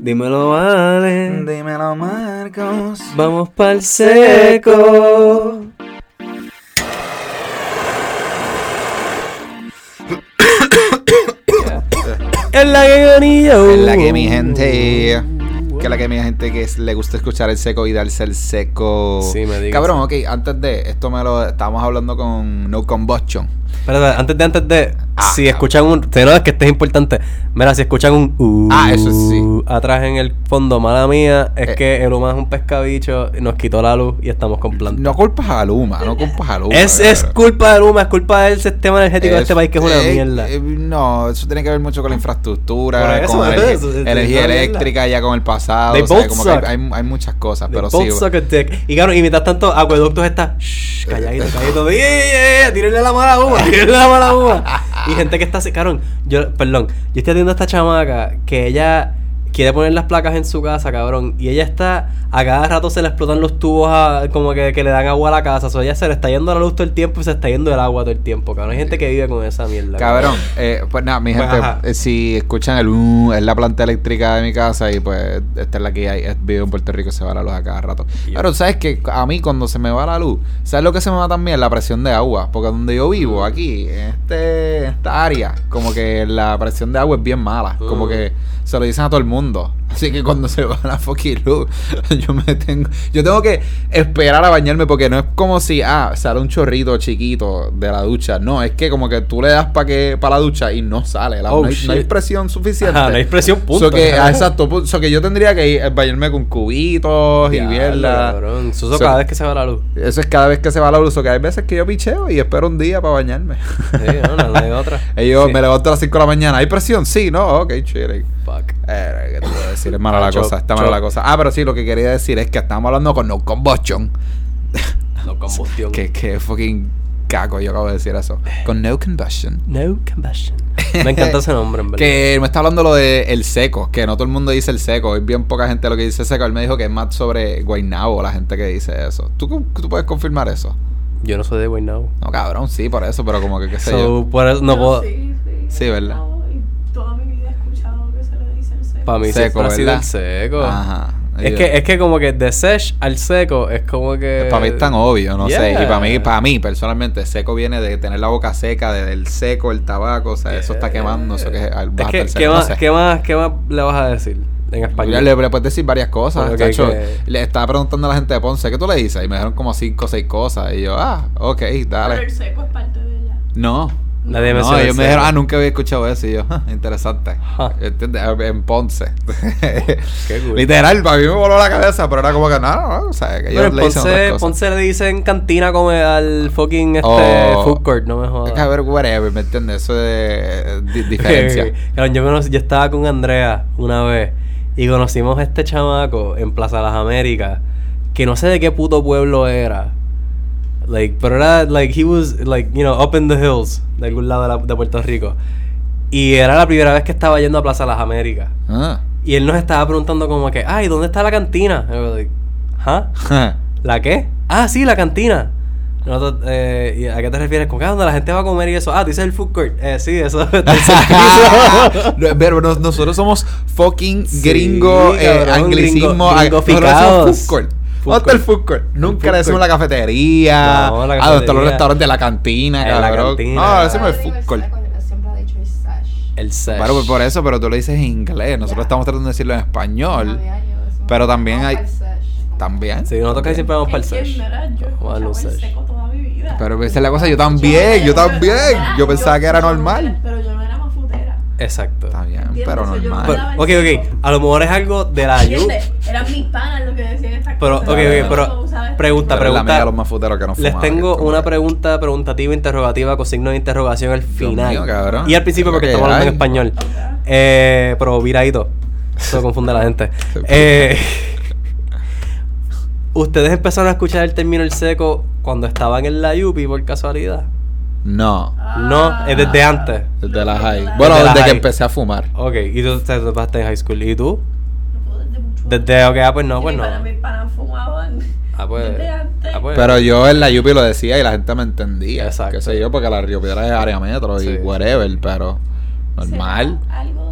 Dímelo, vale. Dímelo, Marcos. Vamos pa'l seco. Es la que anillo. Es la que mi gente. Que es la que mi gente que es- le gusta escuchar el seco y darse el seco. Sí, me digas. Cabrón, ok, antes de esto me lo estábamos hablando con No Combustion. Espérate, antes de, antes de. Ah, si escuchan un. Te no, es que este es importante. Mira, si escuchan un. uh, Ah, eso sí. Atrás en el fondo, mala mía, es Eh. que el humano es un pescabicho, nos quitó la luz y estamos con plantas. No culpas a Luma, no culpas a Luma. es, es culpa de Luma, es culpa del sistema energético de Es- este país que es una eh, mierda. eh, no, eso tiene que ver mucho con la infraestructura, eso, con energía, energía eléctrica ya con el pasado. They o sea, both como que hay, muchas cosas, They pero both sí. suck a dick. Y claro, y mientras tanto, Acueductos está. Shh, calladito, calladito. ¡Yeah, yeah, yeah! Tírenle la mala uva, tírenle la mala uva. Y gente que está así, cabrón. Yo, perdón, yo estoy atendiendo a esta chamaca que ella quiere poner las placas en su casa, cabrón. Y ella está, a cada rato se le explotan los tubos a- como que, que le dan agua a la casa. O sea, ella se le está yendo la luz todo el tiempo y se está yendo el agua todo el tiempo, cabrón. Hay gente que vive con esa mierda. Cabrón, eh, pues nada, mi Pues, gente, eh, si escuchan el uh, es la planta eléctrica de mi casa y pues esta es la que hay, es- vivo en Puerto Rico, se va la luz a cada rato. Y- Pero sabes que a mí cuando se me va la luz, ¿sabes lo que se me va también? La presión de agua, porque donde yo vivo, aquí, en, este, esta área, como que la presión de agua es bien mala, como Mm. que se lo dicen a todo el mundo mundo. Así que cuando se va la fucking luz, yo me tengo, yo tengo que esperar a bañarme porque no es como si, ah, sale un chorrito chiquito de la ducha. No, es que como que tú le das para que para la ducha y no sale. la- Oh, no, hay, no hay shit. presión suficiente. Ajá, no hay presión, punto. So que, ah, exacto, so que yo tendría que ir, bañarme con cubitos y mierda. Eso, So- cada vez que se va la luz. Eso es cada vez que se va la luz. O que hay veces que yo picheo y espero un día para bañarme. Sí, no, no, no hay otra. y yo Sí. me levanto a las 5 de la mañana. ¿Hay presión? Sí, no, ok, chile. Fuck. Eh, ¿qué te decir? Es mala la Choc, cosa, está mala la cosa. Ah, pero sí, lo que quería decir es que estamos hablando con No Combustion. No combustión. que, que fucking caco, yo acabo de decir eso. Con No Combustion. No combustion. Me encanta ese nombre, en verdad. Que me está hablando lo de el seco, que no todo el mundo dice el seco, es bien poca gente lo que dice seco. Él me dijo que es más sobre Guaynabo la gente que dice eso. ¿Tú, tú puedes confirmar eso? Yo no soy de Guaynabo. No, cabrón, sí, por eso, pero como que qué sé So, yo. por eso no puedo. Sí, sí, Sí, ¿verdad? no, y toda mi vida he escuchado que se le dice el seco. Para mí Seco, siempre ha sido ¿verdad? el seco. Ajá. Es que, es que como que de sesh al seco es como que... Para mí es tan obvio, no sé. Y para mí, para mí, personalmente, seco viene de tener la boca seca, de- del seco, el tabaco, o sea, eso está quemando, eso que es, Es que, ¿qué, seco, no más, sé. ¿qué, más, ¿qué más le vas a decir en español? Le, le puedes decir varias cosas. Pero chacho. que- Le estaba preguntando a la gente de Ponce, ¿qué tú le dices? Y me dijeron como cinco o seis cosas. Y yo, ah, ok, Pero dale. el seco es parte de ella. No. Nadie me No, ellos el me dijeron, ah, nunca había escuchado eso. Y yo, ah, interesante. ¿Entiendes? En Ponce. Qué cool. Literal, para mí me voló la cabeza, pero era como que no, no, no. O sea, que ellos en le dicen otras Ponce, cosas. Ponce le dicen cantina como al fucking este Oh. food court, no me Es jodas. que, a ver, whatever, ¿me entiendes? Eso de eh, di- diferencia. Claro, yo, conocí- yo estaba con Andrea una vez y conocimos a este chamaco en Plaza Las Américas que no sé de qué puto pueblo era. Like, pero era, like, he was, like, you know, up in the hills, de algún lado de, la- de Puerto Rico. Y era la primera vez que estaba yendo a Plaza Las Américas. Ah. Y él nos estaba preguntando como que, ay, ¿dónde está la cantina? Y yo, like, ¿Ah? ¿La qué? Ah, sí, la cantina. Nosotros, eh, ¿y ¿A qué te refieres? ¿Con qué? ¿Dónde la gente va a comer y eso? Ah, dices el food court. Eh, sí, eso. Pero nos- nosotros somos fucking Sí, gringo, eh, cabrón, anglicismo. gringo- ah, nosotros somos food court. Food ¿Dónde está el court. food court? Nunca food le decimos court. la cafetería. No, la Ah, ¿dónde están los cafetería. restaurantes? La cantina, En la cantina. No, decimos el food court. seco, yo siempre he dicho el sesh. el sesh. Claro, pues por eso, pero tú lo dices en inglés. Nosotros Ya. estamos tratando de decirlo en español. Pero también hay-. También. Sí, nosotros casi siempre vamos para el sesh. a vida. Pero esa es la cosa, yo también, yo también. Yo pensaba que era normal. Pero yo no era mafutera. Exacto. Está bien, pero normal. Ok, ok. A lo mejor es algo de la yu. ¿Entiendes? Eran mis panas los que decían Pero, ok, ok, pero pregunta, Pero es la pregunta. mía los más futeros que no Les fumaban, tengo que una pregunta preguntativa, interrogativa con signo de interrogación al final. mío, cabrón. Y al principio porque estamos hablando en español. Eh, pero viradito. Eso confunde a la gente. Eh, ¿Ustedes empezaron a escuchar el término el seco cuando estaban en la Yupi por casualidad? No, No, es desde antes. desde la high. Bueno, desde que high. empecé a fumar. Ok, y tú te pasaste en high school. ¿Y tú? Desde ok, ah, pues no, pues no. Para mis panas fumaban. Ah, pues. desde antes. Ah, pues. Pero yo en la Yupi lo decía y la gente me entendía. Exacto. Qué sé yo, porque la Río Piedra es área metro Sí. y whatever, pero normal. ¿Será algo?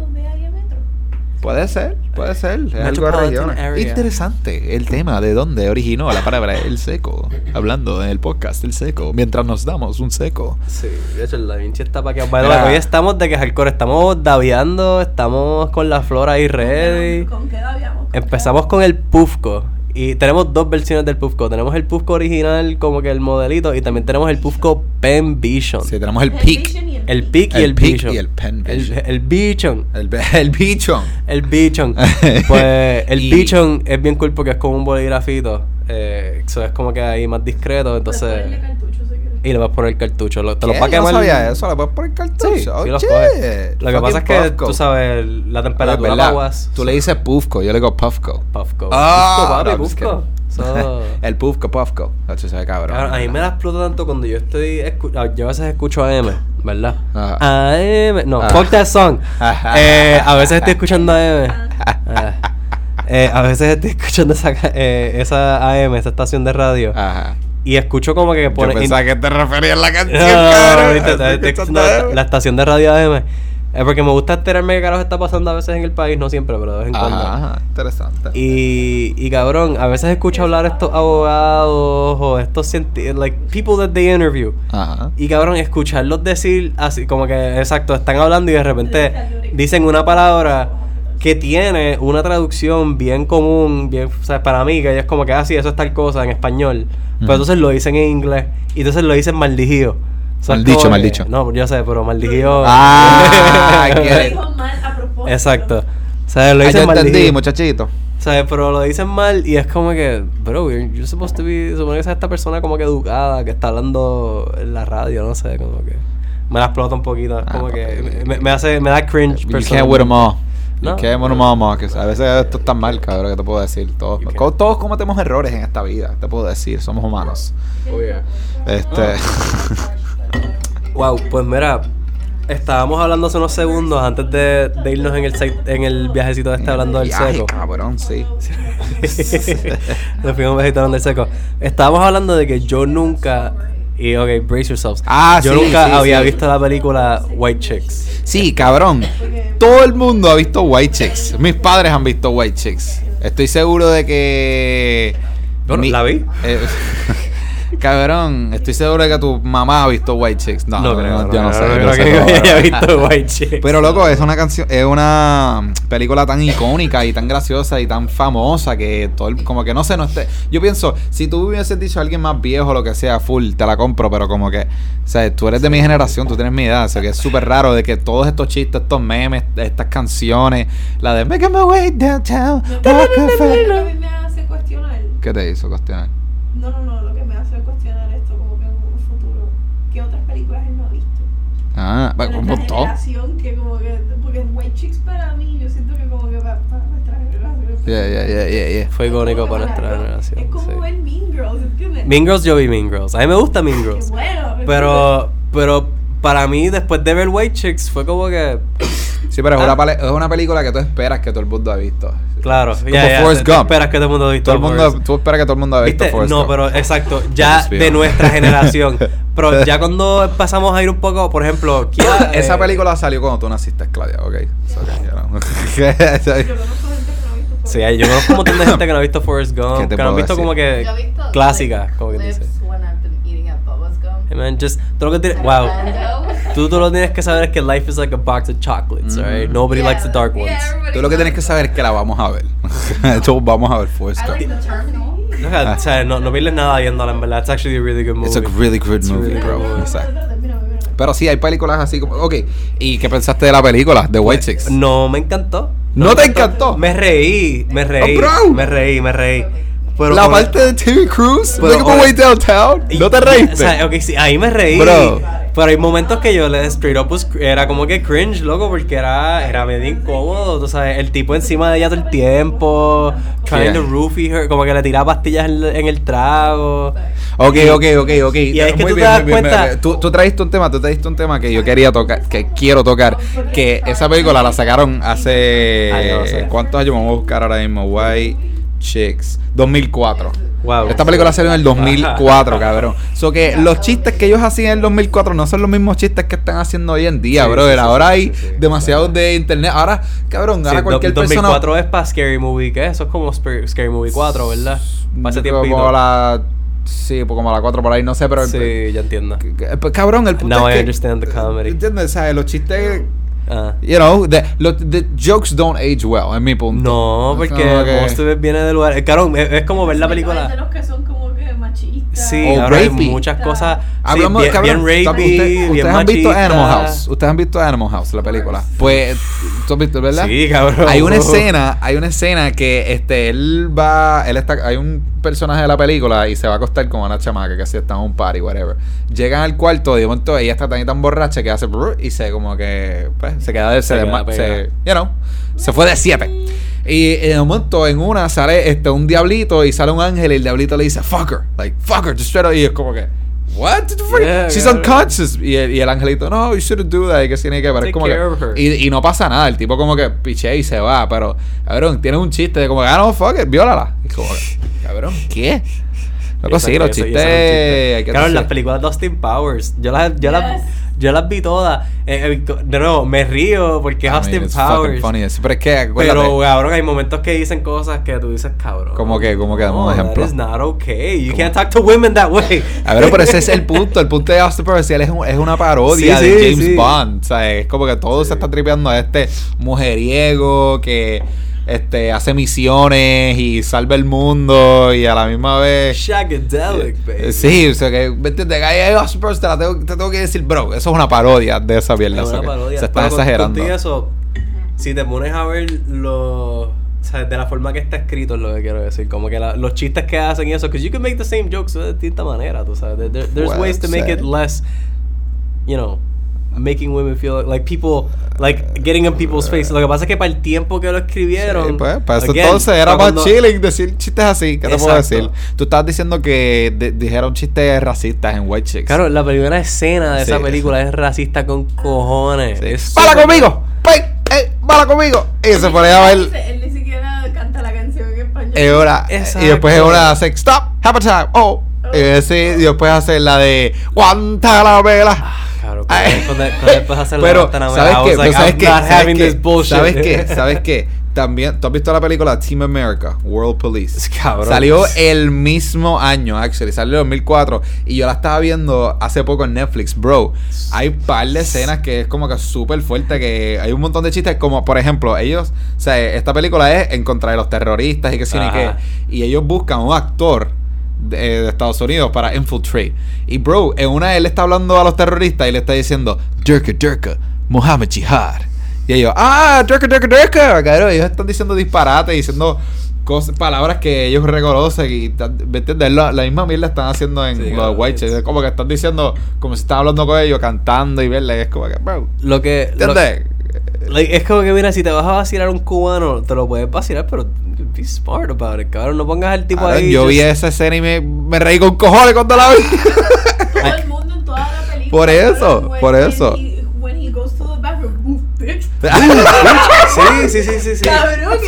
Puede ser. Puede ser, es algo regional. Interesante el tema de dónde originó la palabra el seco. Hablando en el podcast el seco, mientras nos damos un seco. Sí, de hecho, la Vinci está para que. Mira. Hoy estamos de que hardcore, estamos daviando, estamos con la flora ahí ready. ¿Con qué habíamos? Empezamos con el Pufco. Y tenemos dos versiones del Pufco. Tenemos el Pufco original, como que el modelito, y también tenemos el Pufco Pen Vision. Sí, tenemos el El peak, Vision y el El Peak y El el, Peak Vision. y el Pen El, Vision. el Vision. el, el bicho. El Bichon. Pues el Y- Bichon es bien cool porque es como un boligrafito. Eh, eso es como que ahí más discreto. Entonces. Y le vas a poner cartucho. Lo- te lo ¿Qué? va a Yo quemar. no sabía eso, le puedes poner cartucho. Sí, Oh, sí los. Lo que pasa es que tú sabes la temperatura verdad. aguas. Tú le dices Puffco, yo le digo Puffco. Puffco. Ah, papi, no, just Puffco. So- el Puffco, Puffco. Eso se cabrón. A mí me la explota tanto cuando yo estoy. ah, Yo a veces escucho AM, ¿verdad? Ajá. AM. No, Ah. fuck that song. Eh, a veces estoy escuchando AM. Ah. Eh, a veces estoy escuchando esa, eh, esa AM, esa estación de radio. Ajá. Y escucho como que Yo pone. pensaba que te referías a la canción, No, la estación de radio AM. Es porque me gusta enterarme qué carajo está pasando a veces en el país, no siempre, pero de vez en cuando. Ajá, interesante. Y, y cabrón, a veces escucho hablar a estos abogados o estos científicos, like people that they interview. Ajá. Y cabrón, escucharlos decir así, como que, exacto, están hablando y de repente dicen una palabra que tiene una traducción bien común, bien, o sea, para mí, que es como que así, eso es tal cosa en español. Pero Ujú. entonces lo dicen en inglés y entonces lo dicen maldigido. O sea, Maldicho, que- maldicho. No, yo sé, pero maldigido. Ah, que- dijo mal a propósito. Exacto. O sea, lo Ah, dicen ya entendí, maldigido. muchachito. ¿Sabes? Pero lo dicen mal y es como que, bro, you're, you're supposed to be, supone que es esta persona como que educada, que está hablando en la radio, no sé, como que me la explota un poquito, es Ah, como que me, me hace, me da cringe You can't with them all. No. them all, Marcus. A veces esto está mal, cabrón, que te puedo decir. Todos, todos cometemos errores en esta vida, te puedo decir. Somos humanos. Oh, yeah. Este. Wow, pues mira, estábamos hablando hace unos segundos antes de, de irnos en el, en el viajecito este hablando del Viaje, seco. cabrón, sí. Nos fuimos viajito hablando del seco. Estábamos hablando de que yo nunca, y ok, brace yourselves. Ah, yo sí, nunca sí, había sí. visto la película White Chicks. Sí, cabrón. Todo el mundo ha visto White Chicks. Mis padres han visto White Chicks. Estoy seguro de que. Bueno, ¿la vi? eh, cabrón, estoy seguro de que tu mamá ha visto White Chicks. No, no, creo, yo no, sé. no yo creo sé que haya visto White Chicks. Pero loco, es una canción, es una película tan icónica y tan graciosa y tan famosa que todo el- como que no sé, no esté. Yo pienso, si tú hubieses dicho a alguien más viejo o lo que sea, full, te la compro, pero como que, o sea, tú eres de mi generación, tú tienes mi edad, o sea que es súper raro de que todos estos chistes, estos memes, estas canciones, la de Make my way downtown, Lo walk que a fa-". a mí me hace cuestionar. ¿Qué te hizo cuestionar? No, no, no esto, como que en un futuro. ¿Qué otras películas él no ha visto? Ah, un nuestra montón. generación que como que. Porque White Chicks para mí, yo siento que como que para, para nuestra generación. Yeah, yeah, yeah, yeah, yeah. Fue icónico para nuestra Es generación. como sí. ver Mean Girls, ¿entiendes? Mean Girls, yo vi Mean Girls. A mí me gusta Mean Qué Girls. bueno. Pero, pero para mí, después de ver White Chicks, fue como que. Sí, pero es, Ah. una, es una película que tú esperas que todo el mundo ha visto. Claro, Como ya, ya, Forrest tú Gump. esperas que todo el mundo ha visto Todo el mundo, Forrest. tú esperas que todo el mundo ha visto ¿Viste? Forrest No, Gump. pero exacto, ya de nuestra generación. Pero ya cuando empezamos a ir un poco, por ejemplo, Kia, Esa eh, película salió cuando tú naciste, Claudia, ok. So, ok, ya no. Yo conozco gente que no ha visto Forrest Sí, yo conozco un montón de gente que no ha visto Forrest ¿Qué Gump, que no han puedo visto decir? como que Yo he visto clásicas, clips- como que dice. when I've been eating at Bubba's Gum. Hey man, just, tú lo que tienes, wow. Tú, tú lo tienes que saber es que life is like a box of chocolates, Mhm. alright? Nobody Yeah, likes the dark yeah, ones. everybody Tú lo que tienes que saber es que la vamos a ver. Todos vamos a ver Forrest Gump. the terminal. Deja, o sea, no, no pierdes nada viéndola, en verdad. It's actually a really good movie. It's a really good It's movie, really bro. good. Exacto. Pero sí, hay películas así como. Ok, ¿y qué pensaste de la película? De White Chicks. No me encantó. ¿No me te encantó? Me reí, me reí. Oh, bro. Me reí, me reí. Pero la parte de TV Cruz, Pero, Look at my way downtown. ¿No te O reíste? sea, ok, sí, ahí me reí. Bro. Pero hay momentos que yo le straight up was- era como que cringe, loco, porque era, era medio incómodo. Tú sabes, el tipo encima de ella todo el tiempo, trying Yeah. to roofie her, como que le tiraba pastillas en, en el trago. Ok, ok, ok, ok. Y es que Muy tú te bien, das muy bien, cuenta- bien. Tú, tú trajiste un tema, tú trajiste un tema que yo quería tocar, que quiero tocar. Que esa película la sacaron hace. Ay, no sé. ¿Cuántos años vamos a buscar ahora mismo? White Chicks. 2004. Wow. Esta película salió en el 2004, cabrón. So que los chistes que ellos hacían en el 2004 no son los mismos chistes que están haciendo hoy en día, Sí, brother. sí, ahora sí, hay demasiados de internet. Ahora, cabrón, ahora cualquier do- persona 2004 es para Scary Movie, ¿qué? Eso es como Scary Movie 4, ¿verdad? Para ese tiempito. como la sí, pues como a la 4 por ahí, no sé, pero Sí, ya entiendo. pues, cabrón, el punto Now es I que understand the comedy. ¿Entiendes? ¿Sabes? Los chistes Ah. You know, the, los the jokes don't age well, en mi punto. No, porque of it viene del lugar. eh, Cabrón, es, es como ver la Es de película. los que son como Sí, O ahora hay rapey. muchas cosas. sí, Hablamos, bien, cabrón, bien ¿ustedes- rapey, ustedes, bien han visto. Animal House. Ustedes han visto Animal House, la película. Pues, ¿tú has visto, verdad? Sí, cabrón. Hay una escena, hay una escena que este él va, él está, hay un personaje de la película y se va a acostar con una chamaca que así está en un party, whatever. Llegan al cuarto y de momento ella está tan y tan borracha que hace brr, y se como que pues, se queda de Se se, queda se- you know, se fue de siete. Y en un momento en una sale este un diablito y sale un ángel y el diablito le dice fucker, like fucker, just straight up", y es como que What? Yeah, She's cabrón. unconscious. Y el, y el angelito, no, you shouldn't do that. Y que tiene que pero es Take como care que- of her. y, y no pasa nada. El tipo como que piche y se va. Pero, cabrón, tiene un chiste de como que, ah, no, fuck it, viólala. Y como que, cabrón, ¿qué? Loco, sí, los chistes. chiste. Claro, las películas de Austin Powers. Yo las, yo las, Yes. Yo las vi todas. Eh, eh, de nuevo, me río porque es I mean, Austin fucking Powers. funny. Pero es que, acuérdate, Pero, cabrón, hay momentos que dicen cosas que tú dices, cabrón. ¿Cómo que? ¿Cómo que? Dame un No, ejemplo. That is not okay. You ¿Cómo? can't talk to women that way. A ver, pero ese es el punto. El punto de Austin Powers es, un- es una parodia Sí, de sí, James sí. Bond. O sea, es como que todo se está tripeando a este mujeriego que este, hace misiones y salva el mundo y a la misma vez. Shagadelic, baby. Eh, Sí, o sea que, ¿me entiendes? Te, la tengo, te tengo que decir, bro, eso es una parodia de esa mierda. Es una parodia. Se está Pero exagerando. eso, si te pones a ver lo, o sea, de la forma que está escrito es lo que quiero decir, como que la- los chistes que hacen y eso, because you can make the same jokes de distinta manera, tú sabes. There- there- there's ways to make it less, you know, making women feel like people, like getting in people's face. Lo que pasa es que para el tiempo que lo escribieron, Sí, pues, para eso again, entonces era para más cuando- chilling decir chistes así. ¿Qué te puedo decir? Tú estabas diciendo que de- dijeron chistes racistas en White Chicks. Claro, la primera escena de esa Sí. película es racista con cojones. Sí. Es ¡Bala súper- conmigo! ¡Ey! ¡Ey! ¡Bala conmigo! Y se pone a Él, ver. él ni siquiera canta la canción en español. Es hora. Exacto. Y después es hora hace Stop, a time. Oh. Y, ese- y después hace la de Guantanamera. Ah, Claro, cuando, cuando después hacer la Pero, Guantanamera, ¿sabes qué? like, ¿sabes qué? ¿Sabes qué? ¿Sabes qué? ¿Sabes qué? También, ¿tú has visto la película Team America? World Police. Cabrón. Salió el mismo año, actually. Salió en 2004. Y yo la estaba viendo hace poco en Netflix. Bro, hay un par de escenas que es como que súper fuerte. Que hay un montón de chistes. Como, por ejemplo, ellos... O sea, esta película es en contra de los terroristas y que sí qué. Ajá. Y ellos buscan un actor de, de Estados Unidos para infiltrate. Y bro, en una él está hablando a los terroristas y le está diciendo Durka Durka, Muhammad Jihad. Y ellos, ah, Durka Durka Durka. Cabrón, ellos están diciendo disparates, diciendo cosas, palabras que ellos reconocen y ¿me entiendes? La, la misma mierda están haciendo en Sí, los white. Es como que están diciendo, como si están hablando con ellos, cantando y verle. Es como que, bro, Lo que. lo- ¿entiendes? Like, es como que, mira, si te vas a vacilar a un cubano, te lo puedes vacilar, pero be smart about it, cabrón. No pongas al tipo ahí. yo vi just- esa escena y me, me reí con cojones cuando la vi. Todo el mundo en toda la película. Por eso, cabrón, por eso. he- When he goes to the bathroom, move, bitch. Sí, sí, sí, sí. sí. Cabrón,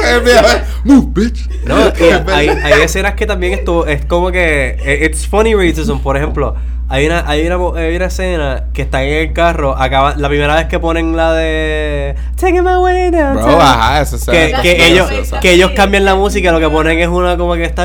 Move, bitch. No, hay, hay escenas que también estuvo, es como que eh, it's funny racism, por ejemplo, hay una, hay una, hay una escena que están en el carro, acaba, la primera vez que ponen la de Taking my way down. Bro, ajá, eso que, que escena ellos, que ellos cambian la música, lo que ponen es una como que está.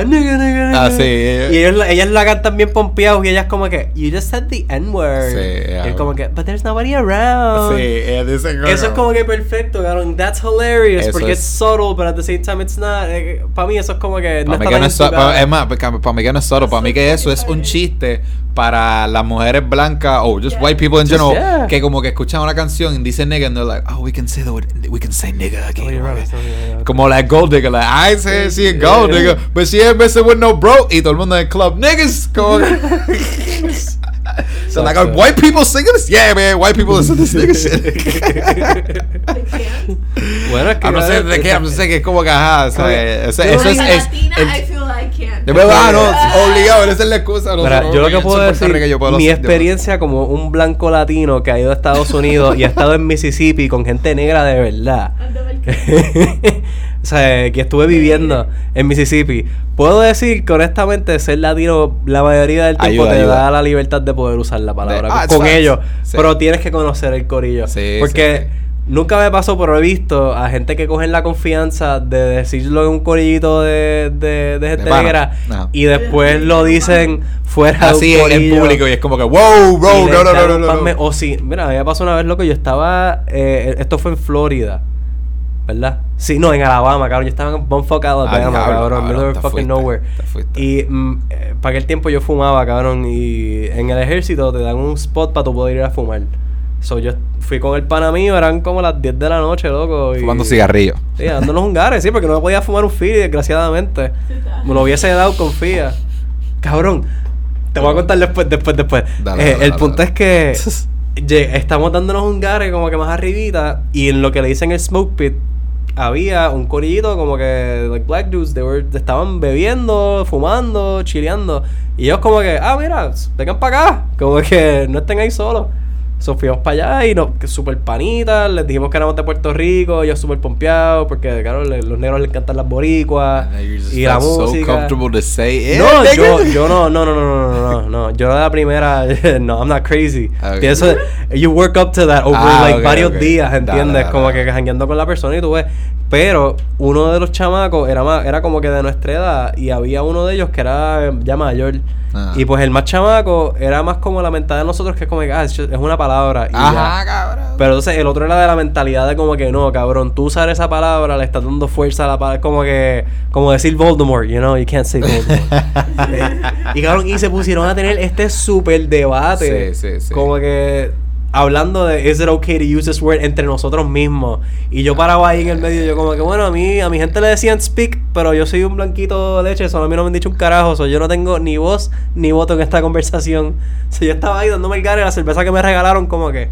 Ah, sí. Y ellos, la- ellas la cantan bien pompeados y ellas como que You just said the N-word. Sí, Y yeah. es como que But there's nobody around. Sí, ella dice Eso es como que perfecto, cabrón. That's hilarious. Eso porque es- subtle, but at the same time it's not. para mí eso es como que no Para mí está que no es, es más, para mí que no es solo, para mí que eso es un chiste para las mujeres blancas o just Yeah. white people in Just, general yeah. que como que escuchan una canción y dicen nigga and they're like, oh, we can say the word, we can say nigga again. Oh, you're right, so, yeah, yeah. Como like gold digger, like I say she a gold digger, but she ain't messing with no bro. Y todo el mundo en el club, niggas, como So like, are white people singing this? Yeah, man, white people listen to this nigga shit. They can't. Bueno, es que. I'm not saying de qué, I'm just saying que es como que ajá, o sea, Oye, eso, no es, can't. de verdad, no, obligado, esa es la excusa. Nosotros, yo lo que puedo decir, Rico, yo puedo mi experiencia como un blanco latino que ha ido a Estados Unidos y ha estado en Mississippi con gente negra de verdad. O sea, que estuve viviendo en Mississippi. Puedo decir que honestamente ser latino la mayoría del tiempo Ayuda, te ayuda. da la libertad de poder usar la palabra De- ah, con facts. ellos. Sí. Pero tienes que conocer el corillo. Sí, porque sí, nunca me pasó, pero he visto a gente que cogen la confianza de decirlo en un corillito de, de, de gente negra y después lo dicen fuera Así de un en, público y es como que, wow, bro, no, no, no, no, no. O sí, mira, me pasó una vez lo que yo estaba. eh, esto fue en Florida, ¿verdad? Sí, no, en Alabama, cabrón. Yo estaba en Bumfuck, Alabama, Ah, diablo, cabrón. cabrón, middle of te fucking nowhere. Y mm, eh, para aquel tiempo yo fumaba, cabrón. Y en el ejército te dan un spot para tú poder ir a fumar. So yo fui con el pana mío, eran como las 10 de la noche, loco. y- Fumando cigarrillos. Sí, dándonos un gare, sí, porque no me podía fumar un fili, desgraciadamente. Me lo hubiese dado con fía. Cabrón, te voy a contar después, después, después. Dale, Eh, dale, el dale, punto dale. es que estamos dándonos un gare como que más arribita y en lo que le dicen el smoke pit había un corillito como que like black dudes they estaban bebiendo, fumando, chileando y ellos como que, ah, mira, vengan para acá, como que no estén ahí solos. So, fuimos para allá y nos, que súper panitas, les dijimos que éramos de Puerto Rico, ellos súper pompeados, porque claro, le- los negros les encantan las boricuas y la so música. comfortable to say it, No, nigga. yo, yo no, no, no, no, no, no, no, no. Yo de la primera, no, I'm not crazy. Ok. Pienso, you work up to that over Ah, like ok, varios ok. días, ¿entiendes? dale, como dale. que jangueando con la persona y tú ves. Pero uno de los chamacos era más, era como que de nuestra edad y había uno de ellos que era ya mayor. Ah. Y pues el más chamaco era más como la mentalidad de nosotros que es como ah, es una palabra. Y ya. Ajá, cabrón. Pero entonces el otro era de la mentalidad de como que no, cabrón, tú usar esa palabra le estás dando fuerza a la palabra, como que, como decir Voldemort, you know, you can't say Voldemort. y cabrón, y se pusieron a tener este súper debate. Sí, sí, sí. Como que hablando de is it okay to use this word entre nosotros mismos. Y yo paraba ahí en el medio, yo como que bueno, a mí, a mi gente le decían speak, pero yo soy un blanquito de leche, solo a mí no me han dicho un carajo, so yo no tengo ni voz ni voto en esta conversación. So yo estaba ahí dándome el gare la cerveza que me regalaron, como que,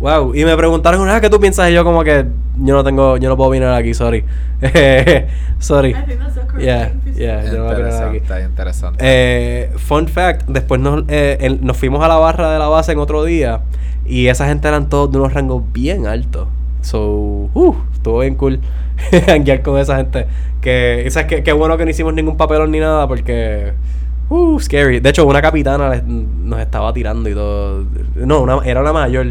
wow. Y me preguntaron, ah, ¿qué tú piensas? Y yo como que yo no tengo, yo no puedo venir aquí, sorry. sorry. I think that's a correct Yeah, yeah. yo no voy a opinar aquí. Interesante. Eh, fun fact, después nos, eh, el- nos fuimos a la barra de la base en otro día y esa gente eran todos de unos rangos bien altos. So, uh, estuvo bien cool hanguear con esa gente. Que, ¿sabes qué? Qué bueno que no hicimos ningún papelón ni nada porque, uh, scary. De hecho, una capitana les- nos estaba tirando y todo. No, una, era una mayor.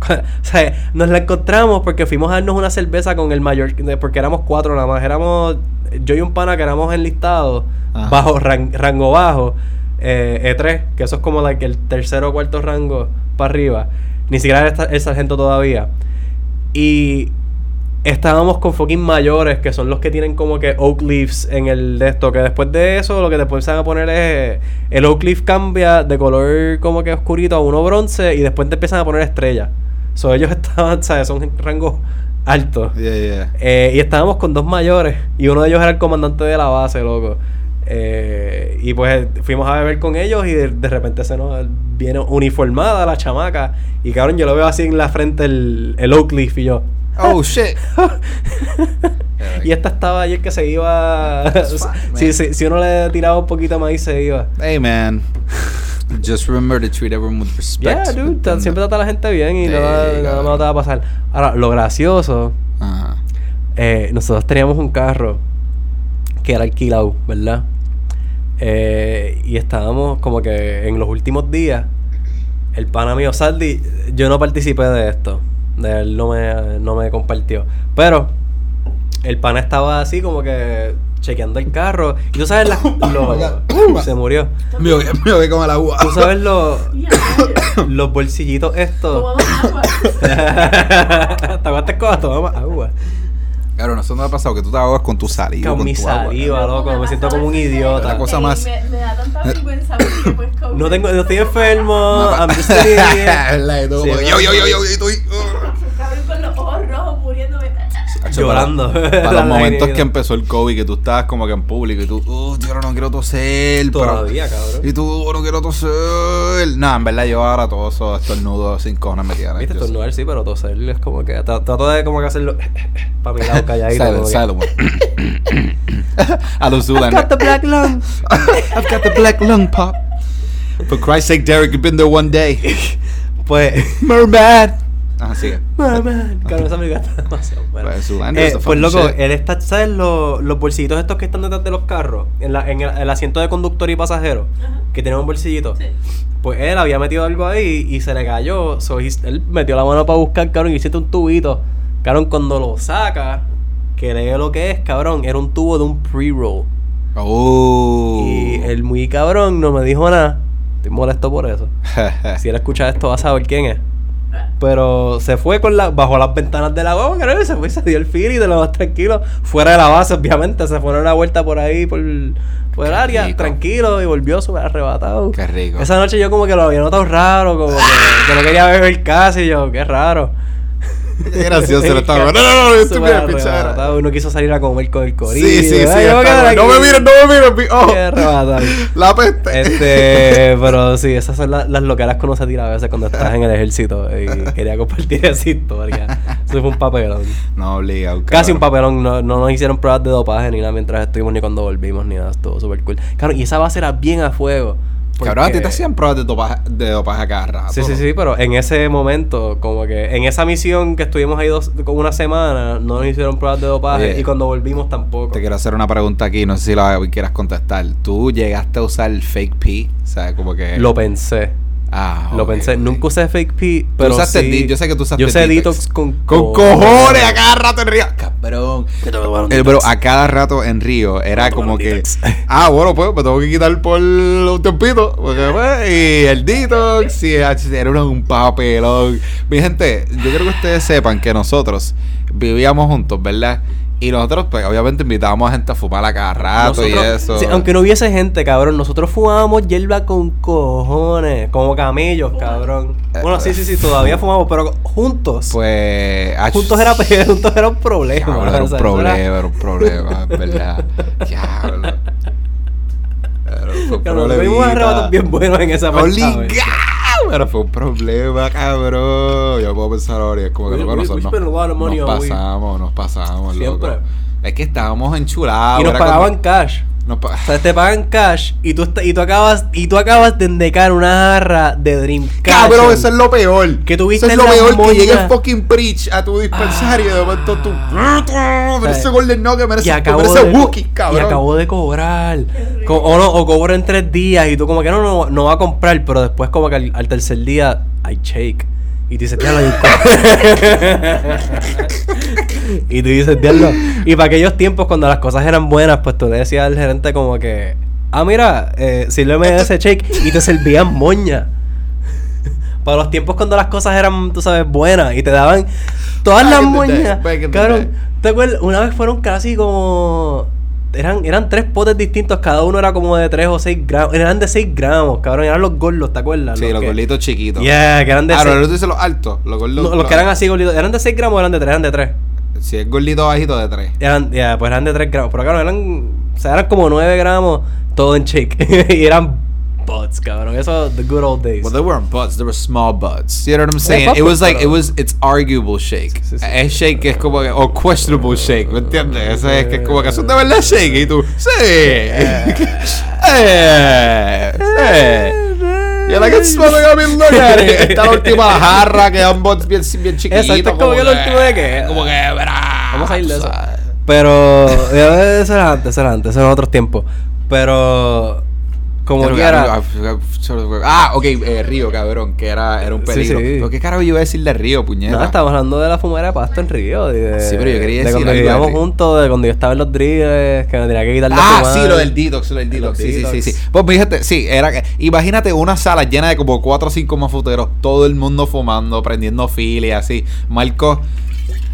o sea, nos la encontramos porque fuimos a darnos una cerveza con el mayor, porque éramos cuatro nada más. Éramos yo y un pana que éramos enlistados, Ajá. bajo ran- rango bajo, eh, E3, que eso es como like, el tercero o cuarto rango para arriba. Ni siquiera era el sargento todavía. Y estábamos con fucking mayores, que son los que tienen como que oak leaves en el de esto, que después de eso lo que después se van a poner es el oak leaf cambia de color como que oscurito a uno bronce y después te empiezan a poner estrellas. So ellos estaban, ¿sabes? Son rangos altos. Yeah, yeah. Eh, y estábamos con dos mayores y uno de ellos era el comandante de la base, loco. Eh, y pues fuimos a beber con ellos y de, de repente se nos viene uniformada la chamaca. Y cabrón, yo lo veo así en la frente el, el Oak Leaf y yo. Oh, shit. y esta estaba ayer que se iba. Fine, si, si, si uno le tiraba un poquito más y se iba. Hey, man. Just remember to treat everyone with respect. Yeah, dude, siempre trata a la gente bien y nada, nada más te va a pasar. Ahora, lo gracioso, Ajá. eh, nosotros teníamos un carro que era alquilado, ¿verdad? Eh, y estábamos como que en los últimos días, el pana mío, Saldi, yo no participé de esto, de él no me, no me compartió, pero el pana estaba así como que chequeando el carro y tú sabes las- lo- se murió. Me voy, me voy como el agua. Tú sabes los Ya, los bolsillitos estos. Tomamos agua. te aguantas con toma agua. Claro, no, eso no ha pasado que tú te ahogas con tu saliva. Con con mi tu agua. saliva, loco. Me siento como un idiota. La cosa más- Me, me da tanta vergüenza porque pues COVID. No tengo, no estoy enfermo. I'm just yo, yo, yo, yo, yo, estoy. uh. Cabrón con los ojos rojos muriéndome. Hacho, Llorando. Para, para los momentos que empezó el COVID, que tú estabas como que en público y tú, uh, yo no quiero toser. pero- Todavía, cabrón. Y tú, "Oh, no quiero toser. No, en verdad, yo ahora todos esos estornudos sin cojones me tiran. Viste, estornudar sí, pero toser es como que. tra- Trato de como que hacerlo. para mi lado calladito. Silent, silent one. A los I've got the black lung. I've got the black lung pop. For Christ's sake, Derek, you've been there one day. Pues. Merman. Ah. Mamá. Cabrón, esa demasiado buena. Pues, Eh, pues loco, shit. él está, ¿sabes los, los bolsillitos estos que están detrás de los carros? En, la, en el, el asiento de conductor y pasajero, Ajá. que tiene un bolsillito. Sí. Pues él había metido algo ahí y se le cayó. So, él metió la mano para buscar, cabrón, y hiciste un tubito. Cabrón, cuando lo saca, que lee lo que es, cabrón, era un tubo de un pre-roll. Oh. Y el muy cabrón no me dijo nada. Estoy molesto por eso. Si él escucha esto, va a saber quién es. Pero se fue con la, bajo las ventanas de la goma, cabrón, y se fue y se dio el feel y de lo más tranquilo. Fuera de la base, obviamente, se fue a una vuelta por ahí, por, por el área, rico. tranquilo, y volvió súper arrebatado. Qué rico. Esa noche yo como que lo había notado raro, como que, que no quería beber casi, y yo, qué raro. Qué gracioso él estaba. No, no, no, yo estoy Súper bien, pichara. arrebatado, y no quiso salir a comer con el corillo. Sí, sí, sí. Ay. No aquí. me miren, no me miren. mi- Oh, Qué arrebatado. la peste. Este, pero sí, esas son la- las loqueras que uno se tira a veces cuando estás en el ejército. Y quería compartir esa historia. Eso fue un papelón. No obligado. Casi un papelón. No, no nos hicieron pruebas de dopaje ni nada mientras estuvimos ni cuando volvimos ni nada. Estuvo súper cool. Claro, y esa base era bien a fuego. Cabrón, a ti porque- te hacían pruebas de dopaje, de dopaje a cada rato. Sí, sí, sí, pero en ese momento, como que en esa misión que estuvimos ahí dos, como una semana, no nos hicieron pruebas de dopaje Oye, y cuando volvimos tampoco. Te quiero hacer una pregunta aquí, no sé si la quieras contestar. ¿Tú llegaste a usar el fake pee? O sea, como que... Lo pensé. Ah, Lo pensé. Nunca usé fake pee, Tú pero usaste sí, di- yo sé que tú usaste Yo usé detox. detox con... Con cojones a cada rato en Río. Cabrón. El bro, a cada rato en Río era como que. detox. Ah, bueno, pues me tengo que quitar por un tiempito. Porque, pues, y el detox. Y era un- un papelón. Mi gente, yo quiero que ustedes sepan que nosotros vivíamos juntos, ¿verdad? Y nosotros, pues, obviamente invitábamos a gente a fumar a cada rato y eso. sí, aunque no hubiese gente, cabrón, nosotros fumábamos hierba con cojones, como camellos, cabrón. Bueno, sí, sí, sí, todavía fumamos, pero juntos. Pues. juntos era juntos era un problema. O era un problema, era un problema, es verdad. Diablo. Pero fue un Cabrón, problemita. tuvimos arrebatos bien buenos en esa parte. Pero fue un problema, cabrón. Yo puedo pensar ahora y es como que We- loco, we- we nosotros of nos, money nos pasamos, nos pasamos, Siempre. loco. Es que estábamos enchulados. Y nos pagaban como- cash. Pa- O sea, te pagan cash y tú, y tú acabas y tú acabas de endecar una jarra de Dream Cabrón, eso es lo peor. Que tuviste Eso es lo la peor que llegue el fucking preach a tu dispensario y de momento tú. Merece Golden Nugget, y merece, merece Wookiee, y cabrón. acabo de cobrar. Co- o, no, o cobro en tres días y tú como que no, no, no va a comprar, pero después como que al, al tercer día hay shake. Y diablo, hay un co-". Y tú dices, diablo. Y para aquellos tiempos cuando las cosas eran buenas, pues tú le decías al gerente como que, ah, mira, eh, sírveme ese shake y te servían moña. Para los tiempos cuando las cosas eran, tú sabes, buenas y te daban todas Back las day, moñas. the Cabrón. ¿te acuerdas? Una vez fueron casi como. Eran, eran tres potes distintos, cada uno era como de 3 o 6 gramos. Eran de 6 gramos, cabrón. Eran los gordos, ¿te acuerdas? Sí, los que- gorditos chiquitos. Yeah, que eran de Ah, no, 6. no tú dices los altos. Los gordos. No, los que eran así gorditos. ¿Eran de 6 gramos o eran de 3? Eran de 3. Si es gordito bajito de tres. Eran, ya, pues eran de 3 gramos. Pero claro, eran. O sea, eran como 9 gramos, todo en shake. y eran buds, cabrón. Eso, the good old days. Well, they weren't buds, they were small buds. You know what I'm saying? papas, it was like, it was, it's arguable shake. Sí, sí. Es shake que es como que, o questionable shake, ¿me entiendes? Ese es que es como que son de verdad shake y tú, sí. eh, eh. Y it's smelling, I mean, look at it. Está la última jarra, que buds bien, bien chiquitos. Exacto, es como que lo último de que- Como que, verá. Vamos a ir de eso. Pero, eh, eso era antes, eso era antes, eso eran otros tiempos. Pero, como Pero, quiera. Ah, ok, eh, Río, cabrón, que era, era un Sí, peligro. sí. ¿Pero qué carajo yo iba a decir de Río, puñeta? No, estamos hablando de la fumera de pasto en Río. de- Sí, pero yo quería de decir cuando de vivíamos Río. juntos, de cuando yo estaba en los drills, que me tenía que quitar la Ah, fumada. sí, lo del detox, lo del detox. Sí, sí, sí, detox. sí. Pues fíjate, sí, era que- imagínate una sala llena de como cuatro o cinco mafuteros, todo el mundo fumando, prendiendo fila y así. Marco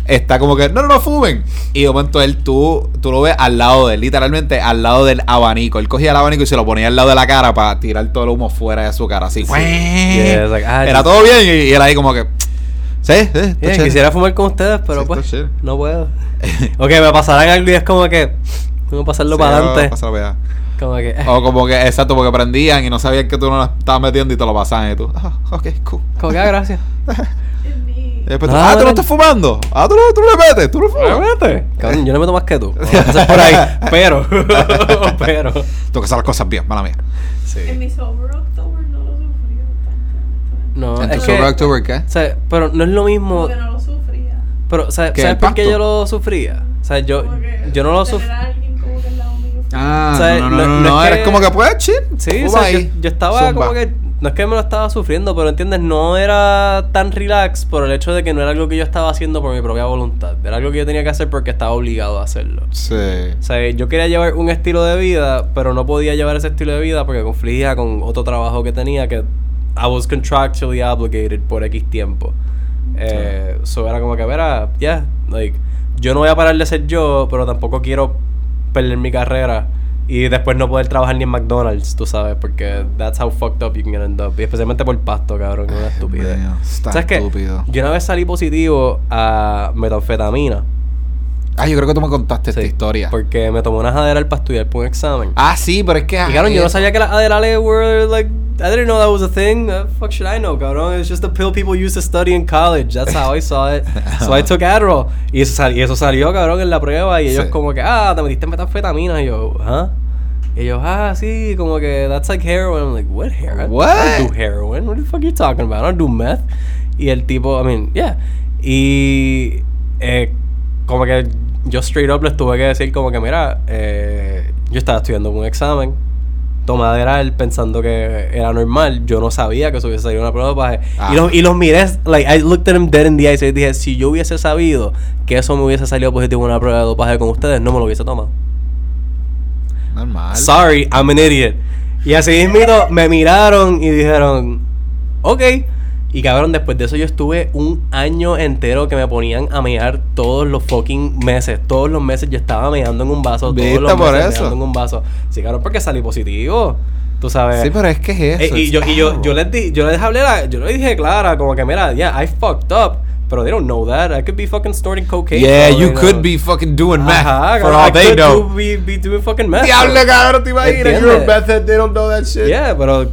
está como que, no, no, no fumen. Y de momento él, tú, tú lo ves al lado de él, literalmente al lado del abanico. Él cogía el abanico y se lo ponía al lado de la cara para tirar todo el humo fuera de su cara, así. Yeah, like, ah, Era sí. todo bien y, y él ahí como que, sí, sí, está Yeah, chévere". quisiera fumar con ustedes, pero Sí, pues no puedo. o que me pasarán algo y es como que tengo que pasarlo Sí, para no, adelante. pásalo para allá. Como que eh, O como que, exacto, porque prendían y no sabían que tú no la estabas metiendo y te lo pasaban y tú, ah, ok, cool. como que ah, gracias. Después Ah, ah, tú no estás fumando. Ah, tú no, tú le metes, tú no fumas. Vete. Cabrón, yo no meto más que tú. Vamos a empezar por ahí. Pero, pero. Tengo que hacer las cosas bien, mala mía. En mi sober October no lo sufrí tanto. No, ¿En tu. Sober October qué? O sea, pero no es lo mismo... Como que no lo sufría. Pero, ¿sabes, ¿Qué, ¿sabes por qué yo lo sufría? O sea, yo, yo no lo sufría... Ah, O sea, no, no, no- no, no no, es eres que- como que puedes chill. Sí, o sea, yo, ahí. yo estaba Zumba. como que... No es que me lo estaba sufriendo, pero entiendes, no era tan relax por el hecho de que no era algo que yo estaba haciendo por mi propia voluntad. Era algo que yo tenía que hacer porque estaba obligado a hacerlo. Sí. O sea, yo quería llevar un estilo de vida, pero no podía llevar ese estilo de vida porque confligía con otro trabajo que tenía que I was contractually obligated por X tiempo. Eh, so era como que, verá, ya, like, yo no voy a parar de ser yo, pero tampoco quiero perder mi carrera y después no poder trabajar ni en McDonald's, tú sabes, porque that's how fucked up you can end up. Y especialmente por pasto, cabrón, que es una estupidez. está ¿Sabes estúpido. Yo una vez salí positivo a metanfetamina. Ah, yo creo que tú me contaste esta Sí, historia. Porque me tomó unas Adderall para estudiar por un examen. Ah, sí, pero es que. y cabrón, yo no sabía que las Adderall were like. I didn't know that was a thing. Uh, fuck should I know, cabrón? It's just a pill people used to study in college. That's how I saw it. so I took Adderall. Y eso, sal- y eso salió, cabrón, en la prueba. Y ellos, Sí. como que, ah, te metiste metanfetamina. Y yo, ¿ah? Y ellos, ah, sí, como que that's like heroin. I'm like, what heroin? What? I don't do heroin. What the fuck are you talking about? I don't do meth. Y el tipo, I mean, yeah. Y eh, como que yo straight up les tuve que decir como que, mira, eh, yo estaba estudiando un examen, tomé Adderall pensando que era normal, yo no sabía que eso hubiese salido una prueba de dopaje. Ah. Y, los, y los miré, like, I looked at them dead in the eyes y dije, si yo hubiese sabido que eso me hubiese salido positivo en una prueba de dopaje con ustedes, no me lo hubiese tomado. Normal. Sorry, I'm an idiot. Y así mismito me miraron y dijeron, ok. Y cabrón, después de eso yo estuve un año entero que me ponían a mear todos los fucking meses. Todos los meses yo estaba meando en un vaso. Todos ¿Viste los por meses eso? meando en un vaso. Sí, cabrón, porque salí positivo. Tú sabes. Sí, pero es que es Eh, eso. y yo, y yo, yo les di, yo les hablé, la- yo les dije clara, como que mira, yeah, I fucked up. Pero they don't know that. I could be fucking snorting cocaine. Yeah, you they could know. be fucking doing meth. Ajá, for all I they could know. do- be, be doing fucking meth. Diablo, cabrón, te imaginas. You're a meth they don't know that shit. Yeah, pero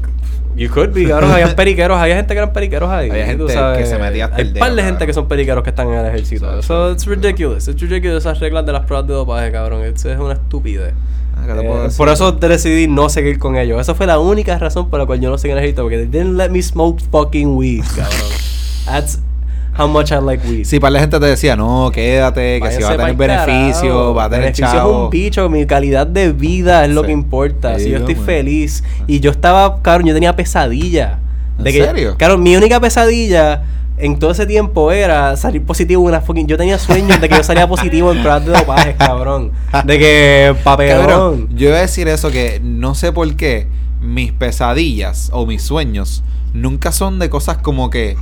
you could be, cabrón. Había periqueros, había gente que eran periqueros ahí. Había gente sabes. que se metía hasta Hay un par de gente cabrón. que son periqueros que están en el ejército. So it's ridiculous. It's ridiculous esas reglas de las pruebas de dopaje, cabrón. Eso es una estupidez. Ah, ¿qué te Eh, decir? por eso decidí no seguir con ellos. Esa fue la única razón por la cual yo no seguí en el ejército. Porque they didn't let me smoke fucking weed, cabrón. That's how much I like weed. Sí, para la gente te decía, no, quédate, que si va a tener beneficio, va a tener Beneficio es chavo. un bicho, mi calidad de vida es lo Sí. que importa. Sí, si yo estoy man. feliz. Y yo estaba, cabrón, yo tenía pesadilla. ¿En De que, serio? Claro, mi única pesadilla en todo ese tiempo era salir positivo en una fucking. Yo tenía sueños de que yo salía positivo en pruebas de dopaje, cabrón. De que papelón. Cabrón, yo iba a decir eso que no sé por qué mis pesadillas o mis sueños nunca son de cosas como que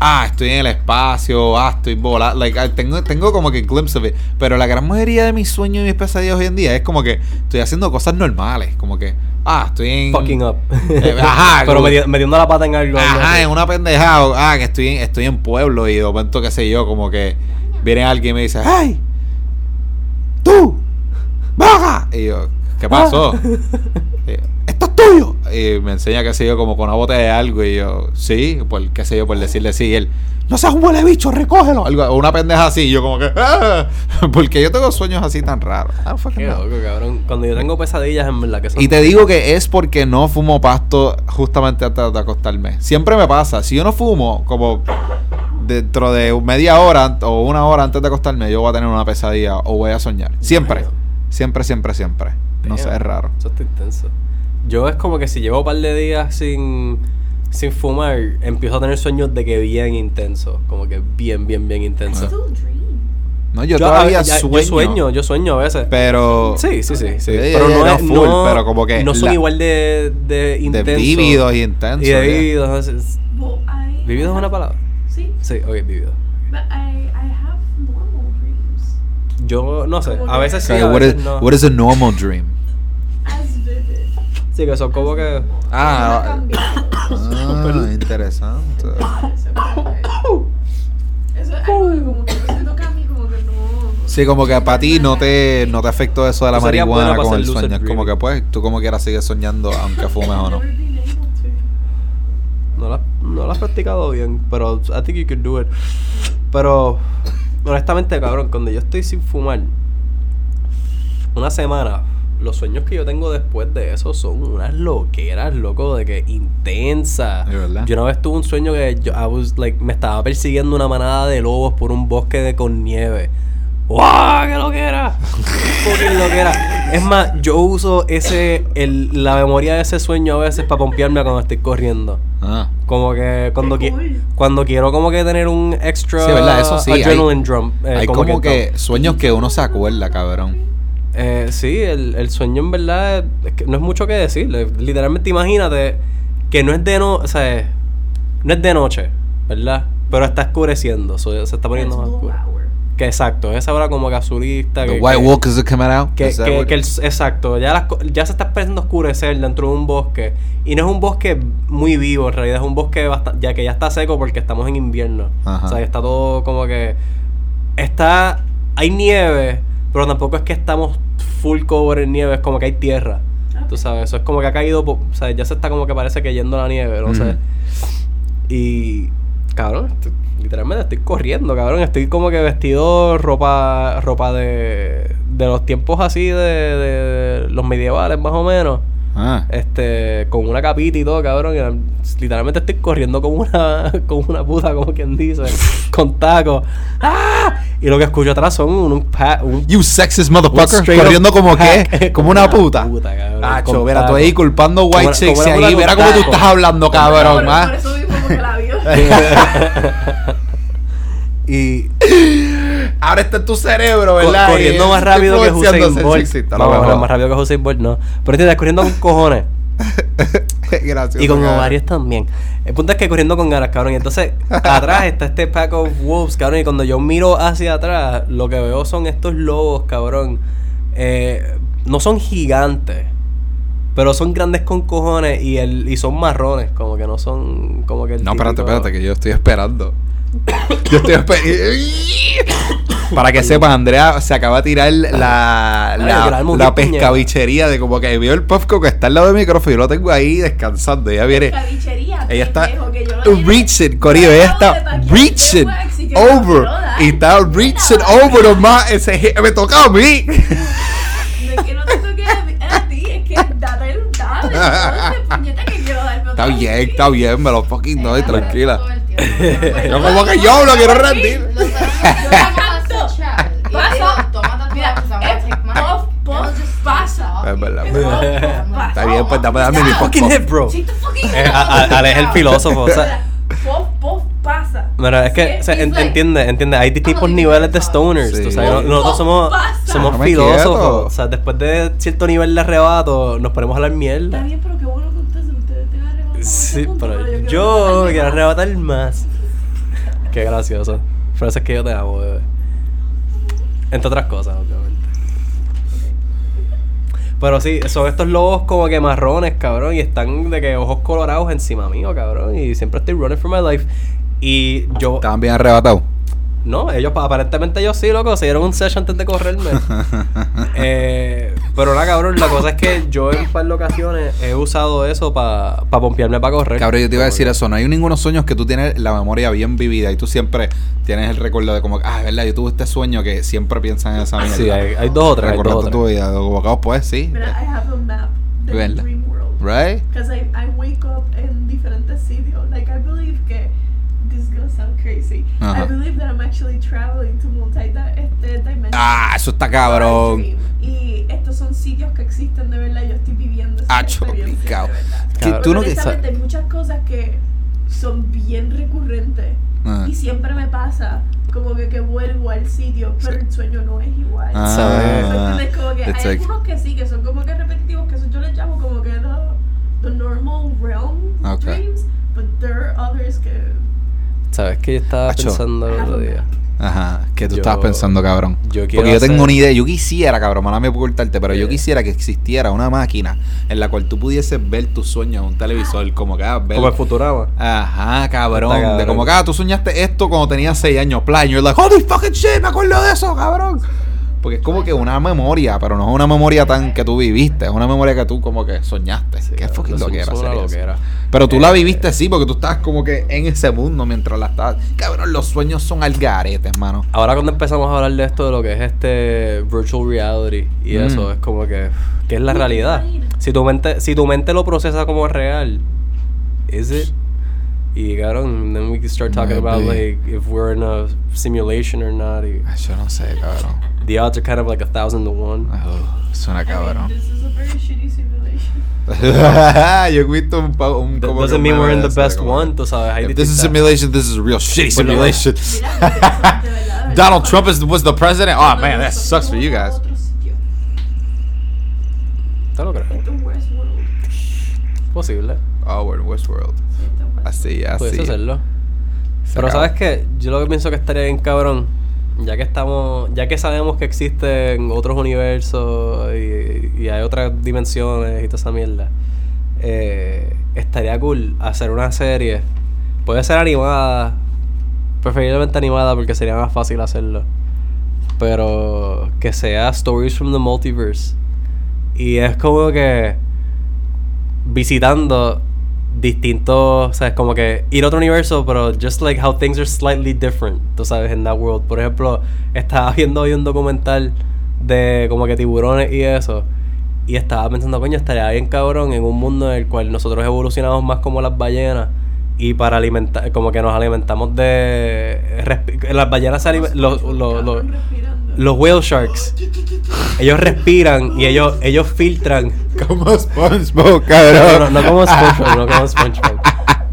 ah, estoy en el espacio, ah, estoy volando, like, ah, tengo, tengo como que glimpse of it, pero la gran mayoría de mis sueños y mis pesadillas hoy en día es como que estoy haciendo cosas normales, como que ah, estoy en Fucking up. Eh, ajá, Pero como- meti- metiendo la pata en algo. Ajá, en una pendejada, ah, que estoy en, estoy en pueblo y de momento, qué sé yo, como que viene alguien y me dice, ¡Hey! ¡Tú! ¡Baja! Y yo, ¿qué pasó? Y yo, ¡Esto es tuyo! Y me enseña, qué sé yo, como con una botella de algo y yo, sí, por qué sé yo, por decirle sí. Y él, no seas un huele bicho, recógelo. Algo, una pendeja así, y yo como que, ¡ah! Porque yo tengo sueños así tan raros. Ah, Qué no. loco, cabrón. Cuando yo tengo pesadillas, en verdad que son. Y te digo que es porque no fumo pasto justamente antes de acostarme. Siempre me pasa. Si yo no fumo, como dentro de media hora o una hora antes de acostarme, yo voy a tener una pesadilla o voy a soñar. Siempre. Siempre, siempre, siempre. No sé, es raro. Eso está intenso. Yo es como que si llevo un par de días sin, sin fumar, empiezo a tener sueños de que bien intenso. Como que bien, bien, bien intenso. No, yo, a- todavía ya- sueño. Yo sueño, yo sueño a veces. Pero. Sí, sí, sí. sí. Pero no, es, full, no, pero como que no son la- igual de, de de intensos. vívidos y intensos. Y de vívidos. Well, I. ¿Vívidos es una palabra? Sí. Sí, ok, vívidos. But I, I. Yo no sé, a veces sí, Okay, a what, veces is, no. what is a normal dream? As vivid. Sí, que son como que... Ah, cambiado. Ah, interesante. Eso es algo que como que me toca a mí como que no. Sí, como que para ti no te, no te afectó eso de la marihuana con el sueño. Como que pues tú como quieras sigues soñando aunque fumes o no. No la, no la has practicado bien, pero I think you could do it. Pero, honestamente, cabrón, cuando yo estoy sin fumar, una semana los sueños que yo tengo después de eso son unas loqueras, loco, de que intensa. ¿De verdad? Yo una vez tuve un sueño que yo, I was, like, me estaba persiguiendo una manada de lobos por un bosque de, con nieve. ¡Wow! ¡Qué loquera! Fucking loquera. Es más, yo uso ese, el, la memoria de ese sueño a veces para pompearme cuando estoy corriendo. Ah. Como que cuando, qui- cool. cuando quiero como que tener un extra Sí, ¿verdad? Eso sí, hay- drum. eh, Hay como, que, que sueños que uno se acuerda, cabrón. eh, sí, el, el sueño en verdad es que no es mucho que decir. Literalmente imagínate que no es de no, o sea, no es de noche, ¿verdad? Pero está oscureciendo, so- se está poniendo más oscuro. Que exacto, esa hora como que azulista. The que, White que- Walkers are coming out. que, que- el- exacto, ya, las ya se está empezando a oscurecer dentro de un bosque. Y no es un bosque muy vivo, en realidad es un bosque bastante, ya que ya está seco porque estamos en invierno. Ajá. O sea, está todo como que. Está. Hay nieve, pero tampoco es que estamos full cover en nieve, es como que hay tierra. Tú sabes, eso es como que ha caído, o sea, ya se está como que parece que yendo la nieve, no sé. Ujú. Y. Cabrón, estoy- literalmente estoy corriendo, cabrón. Estoy como que vestido ropa ropa de, de los tiempos así de, de los medievales, más o menos. Ah. Este, con una capita y todo, cabrón. y literalmente estoy corriendo como una, como una puta, como quien dice, con tacos. ¡Ah! Y lo que escucho atrás son un, un, pa- un You sexist motherfucker. Corriendo como pack. qué? Como una puta. cabrón, Acho, tú ahí culpando white chicks una ahí. puta Mira con cómo tú estás hablando, cabrón. Por, por eso mismo que la. y Ahora está en tu cerebro, ¿verdad? corriendo más rápido que Usain Bolt. no, más rápido que Usain Bolt, no. Pero entiendes, corriendo con cojones. Gracias. y con ovarios también. El punto es que corriendo con ganas, cabrón. Y entonces, atrás está este pack of wolves, cabrón. Y cuando yo miro hacia atrás, lo que veo son estos lobos, cabrón. Eh, no son gigantes. Pero son grandes con cojones y el y son marrones, como que no son como que el No, espérate, típico- espérate, que yo estoy esperando. Yo estoy esperando. Para que sepan, Andrea se acaba de tirar la, la, la pescabichería de como que vio el puffco que está al lado del micrófono y yo lo tengo ahí descansando. Ella viene. Ella está reaching, Corillo, ella está reaching over. Y está reaching over nomás. Ese, me toca a mí. Está bien, está bien, me lo fucking doy, tranquila. No como que yo lo quiero rendir. Es verdad. Está bien, pues dame, dame mi Fucking hit, bro. Ale es el filósofo, o sea. Puff, puff, pasa. Mira, es que, o sea, en- like- entiende, entiende, hay distintos niveles de stoners. Sí. no- Sí. nosotros somos, Pasa. somos Dame filósofos. quieto. O sea, después de cierto nivel de arrebato, nos ponemos a hablar Está mierda. bien, pero qué bueno que ustedes, ustedes ese Sí, punto, pero yo darle quiero arrebatar más. Qué gracioso. Por eso es que yo te amo, bebé. Entre otras cosas, obviamente. Pero sí, son estos lobos como que marrones, cabrón, y están de que ojos colorados encima mío, cabrón, y siempre estoy running for my life. Y yo, Estaban bien arrebatados. no, ellos aparentemente ellos sí, loco, se dieron un session antes de correrme. eh, pero nada, cabrón, la cosa es que yo en un par de ocasiones he usado eso para pa pompearme para correr. Cabrón, yo te iba a decir eso. No hay ningunos sueños que tú tienes la memoria bien vivida y tú siempre tienes el recuerdo de como, ah, verdad, yo tuve este sueño que siempre piensan en esa mierda. Sí, hay, hay dos o tres. hay dos o Recordaste tu vida. Como, pues sí. Mira, I have a map de ¿Verdad? dream world. Right? Because I, I wake up en diferentes sitios. Like, I believe que. This is gonna sound crazy. Ajá. I believe that I'm actually traveling to multi este, dimensions. Ah, eso está cabrón. Y estos son sitios que existen de verdad. Yo estoy viviendo esa Acho, experiencia picao. de verdad. Que tú no Honestamente, hay muchas cosas que son bien recurrentes. Ah. Y siempre me pasa como que, que vuelvo al sitio, pero el sueño no es igual. Ah, ¿Sabes? ¿Entiendes? Como que hay like- algunos que sí, que son como que repetitivos, que eso yo les llamo como que the, the normal realm Okay. dreams, but there are others que... ¿Sabes qué? Yo estaba Acho. pensando el otro día. Ajá, que tú Yo- estabas pensando, cabrón. yo quiero Porque yo tengo hacer- una idea. Yo quisiera, cabrón, mala me puedo cortarte, pero yo Eh. quisiera que existiera una máquina en la cual tú pudieses ver tus sueños en un televisor, como que ah, ver. Como el Futurama. Ajá, cabrón. Está cabrón. De como que ah, tú soñaste esto cuando tenías 6 años, plan. You're like, holy fucking shit, me acuerdo de eso, cabrón. Porque es como que una memoria, pero no es una memoria tan que tú viviste, es una memoria que tú como que soñaste. Sí, Qué fucking lo que era loquera. Pero tú la Eh, viviste sí, porque tú estabas como que en ese mundo mientras la estabas. Cabrón, los sueños son al garete, hermano. Ahora cuando empezamos a hablar de esto, de lo que es este virtual reality y Mm. eso, es como que, ¿qué es la ¿Tú te realidad? Si tu mente, si tu mente lo procesa como real, ¿is it? Y cabrón, then we can start talking about like if we're in a simulation or not. y Ay, Yo no sé, cabrón. the odds are kind of like a thousand to one. Oh, suena I mean. This is a very shitty simulation. Yo he visto un, pa- un That doesn't mean we're in the best como one, tú sabes. If this is distintas- simulation, this is a real shitty simulation. Mira, de verdad, de verdad. Donald Trump is, was the president. Oh man, that sucks for you guys. otro sitio, Te lo creo. Esto es Westworld. Posible. Oh, we're in Westworld. Así, así. Puedes hacerlo. Se Pero acaba. sabes que yo lo que pienso que estaría bien cabrón, ya que estamos, ya que sabemos que existen otros universos y, y hay otras dimensiones y toda esa mierda, eh, estaría cool hacer una serie. Puede ser animada, preferiblemente animada porque sería más fácil hacerlo. Pero que sea Stories from the Multiverse. Y es como que visitando distintos, o sea, es como que ir a otro universo, pero just like how things are slightly different, tú sabes, en that world. Por ejemplo, estaba viendo hoy un documental de como que tiburones y eso, y estaba pensando, coño, estaría bien cabrón en un mundo en el cual nosotros evolucionamos más como las ballenas y para alimentar, como que nos alimentamos de... Las ballenas se alimentan... Los. Los whale sharks, ellos respiran y ellos, ellos filtran Como SpongeBob, no, cabrón. no, no como SpongeBob, no como SpongeBob.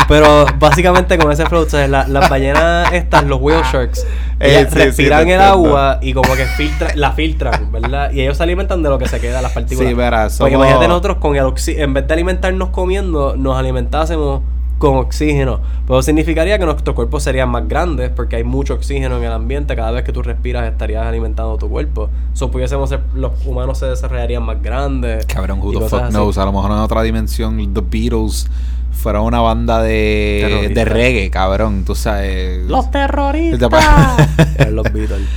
Pero básicamente con ese flow, las ballenas estas, los whale sharks, Eh, ellas sí, respiran el agua y como que filtra, la filtran, ¿verdad? Y ellos se alimentan de lo que se queda, las partículas. Sí, verás, Porque imagínate nosotros con el oxi- en vez de alimentarnos comiendo, nos alimentásemos con oxígeno. Pero significaría que nuestros cuerpos serían más grandes porque hay mucho oxígeno en el ambiente. Cada vez que tú respiras estarías alimentando tu cuerpo. So, pudiésemos ser, los humanos se desarrollarían más grandes. Cabrón, who the fuck knows? A lo mejor en otra dimensión, The Beatles fuera una banda de, de reggae, cabrón. Tú sabes. Los terroristas. Eran los Beatles.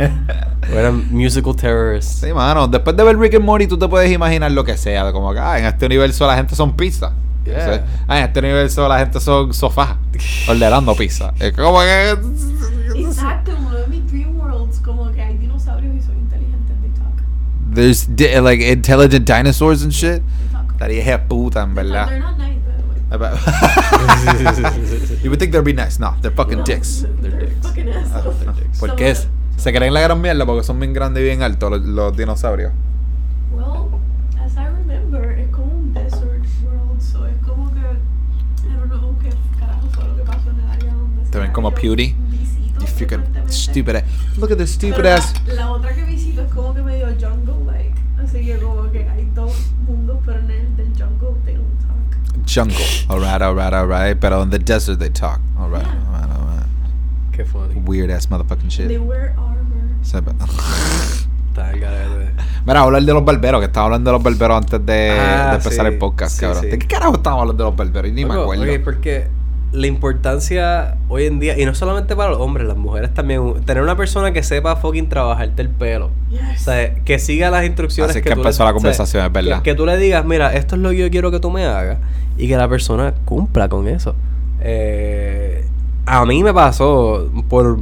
Eran musical terrorists. Sí, mano. Después de ver Rick and Morty, tú te puedes imaginar lo que sea. Como que, ah, en este universo la gente son pizza. Yeah. O sea, ah, en este universo la gente son sofás. ordenando pizza. Es como que. Exacto, en uno de mis dream worlds, como que hay dinosaurios y son inteligentes, they talk. There's di- like intelligent dinosaurs and shit. Estaría de puta, en They're verdad. not nice, by the way. you would think they'd be nice. No, they're fucking No, dicks. They're, They're dicks. fucking assholes. They're dicks. ¿Por qué? Se creen la gran mierda porque son bien grandes y bien altos los, los dinosaurios. El área donde Te se ven como había Pewdie. You fucking stupid ass. Look at this stupid la- ass. La, otra que visito es como que medio jungle like, así que como que hay dos mundos, pero en el del jungle they don't talk. Jungle. Alright, alright, alright. Pero in the desert they talk. Alright, Yeah. alright, alright. Qué funny. Weird ass motherfucking shit. They wear armor. Sepa. Está al garete. Mira, hablar de los barberos, que estaba hablando de los barberos antes de, Ah, de empezar sí, el podcast, sí, cabrón. sí. ¿De qué carajo estábamos hablando de los barberos? Y Ni me acuerdo. ok, porque la importancia hoy en día, y no solamente para los hombres, las mujeres también, tener una persona que sepa fucking trabajarte el pelo. O sea, que siga las instrucciones Así que tú le- empezó la o sea, conversación, es verdad. Que, que tú le digas, mira, esto es lo que yo quiero que tú me hagas y que la persona cumpla con eso. Eh, a mí me pasó por,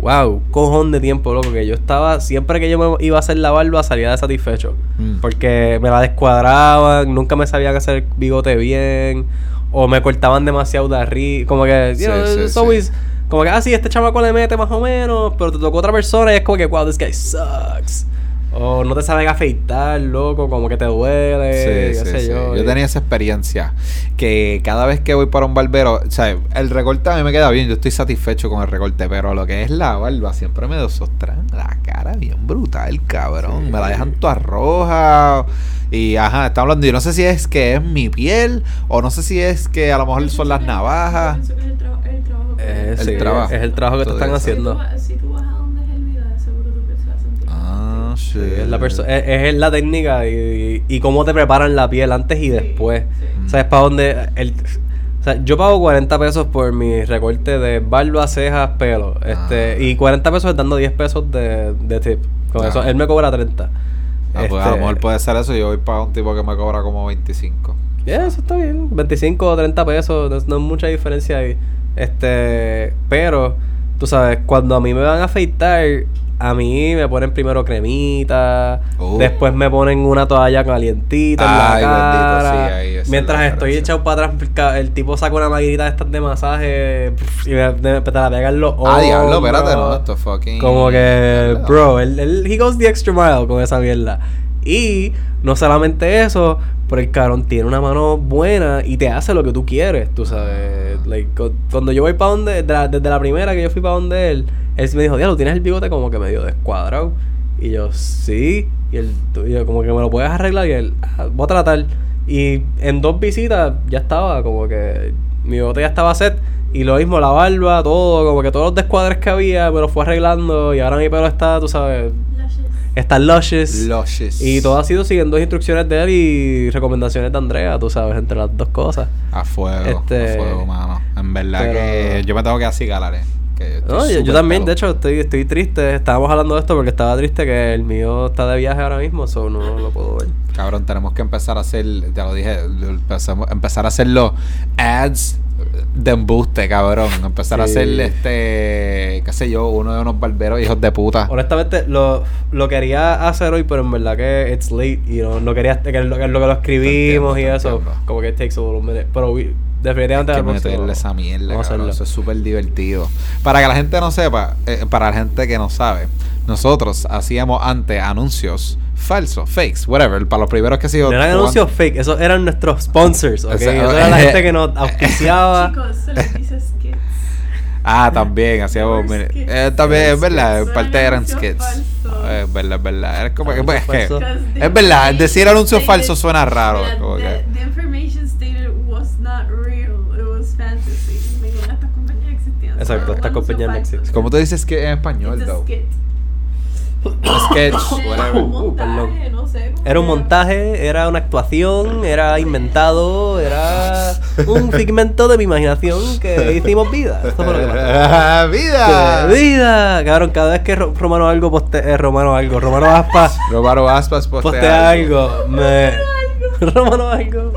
wow, cojón de tiempo, loco, que yo estaba, siempre que yo me iba a hacer la barba salía de satisfecho. Mm. Porque me la descuadraban, nunca me sabían hacer el bigote bien, o me cortaban demasiado de arriba. Como que, you know, sí, it's sí. always- como que, ah, sí, este chamaco le mete más o menos, pero te tocó otra persona y es como que, wow, this guy sucks. O no te saben afeitar, loco, como que te duele, qué Sí, sí, sé sí. yo. Yo tenía esa experiencia. Que cada vez que voy para un barbero, o sea, el recorte a mí me queda bien. Yo estoy satisfecho con el recorte, pero lo que es la barba siempre me desostran la cara bien brutal, cabrón. Sí. Me la dejan toda roja. Y ajá, está hablando. Yo no sé si es que es mi piel o no sé si es que a lo mejor son las navajas. es el, traba- el trabajo que- Eh, El sí, Sí, es la, es, es la técnica y, y cómo te preparan la piel antes y después. sí. Mm. ¿Sabes para dónde? El, O sea, yo pago 40 pesos por mi recorte de barba, cejas, pelo. Este, Ah. y 40 pesos dando 10 pesos de, de tip. Con Ah. eso, él me cobra 30. Ah, pues a Este, lo mejor puede ser eso. Yo voy para un tipo que me cobra como 25. Yeah, eso está bien. 25 o 30 pesos, no, es- no es mucha diferencia ahí. Este, pero, tú sabes, cuando a mí me van a afeitar, a mí me ponen primero cremita, Uh. después me ponen una toalla calientita en Ay, la bendito, cara. sí, ahí es Mientras la estoy echado para atrás, el tipo saca una maquinita de estas de masaje y me, me- te la pegan los Ah, diablo, espérate, no, esto es fucking. Como que, bro, él, él- he goes the extra mile con esa mierda. Y no solamente eso, pero el cabrón tiene una mano buena y te hace lo que tú quieres, tú sabes. Like, cu- cuando yo voy para donde, de la- desde la primera que yo fui para donde él, él me dijo, diablo, tienes el bigote como que medio descuadrado. Y yo, sí. Y él, y yo, como que me lo puedes arreglar. Y él, "Ah, voy a tratar. Y en dos visitas ya estaba, como que mi bigote ya estaba set. Y lo mismo, la barba, todo, como que todos los descuadres que había, me lo fue arreglando. Y ahora mi pelo está, tú sabes, Está luscious. Luscious. Y todo ha sido siguiendo instrucciones de él y recomendaciones de Andrea, tú sabes, entre las dos cosas. A fuego, Este- a fuego, mano. En verdad pero- que yo me tengo que acigalar, eh. Que No, yo, también, de hecho, estoy, estoy triste. Estábamos hablando de esto porque estaba triste que el mío está de viaje ahora mismo, so no lo puedo ver. Cabrón, tenemos que empezar a hacer, ya lo dije, empezar a hacer los ads de embuste, cabrón. Empezar a Sí. hacer este, qué sé yo, uno de unos barberos hijos de puta. Honestamente, lo, lo quería hacer hoy, pero en verdad que it's late y no, no quería que lo, que lo escribimos y entiendo, te eso, entiendo. como que it takes a little minute. Pero we- definitivamente Hay que meterle esa mierda, vamos a cabrón. Eso es súper divertido. Para que la gente no sepa, eh, para la gente que no sabe, nosotros hacíamos antes anuncios falsos, fakes, whatever. Para los primeros que ha sido. No eran anuncios fake, esos eran nuestros sponsors, ¿ok? Esa- Eso era la gente que nos auspiciaba. Chicos, se les dice skits. Ah, también hacíamos. Eh, también, es verdad, en parte Eran skits. Eh, Es verdad, es verdad. Es como pues, es que- Es verdad, decir anuncios falsos suena raro. Como que- Exacto, anuncios compañías no falsos. existen. ¿Cómo tú dices que en español, though? Sketch, Era whatever. un Uh, perdón. montaje, no sé. como Era un montaje, era una actuación, era inventado, era un figmento de mi imaginación que hicimos vida. Esto fue lo que pasó. ¡Vida! ¡Qué vida! Cabrón, cada vez que Ro- Romano algo poste eh, Romano algo, Romano Aspas Romano Aspas postea, postea algo, me Romano algo.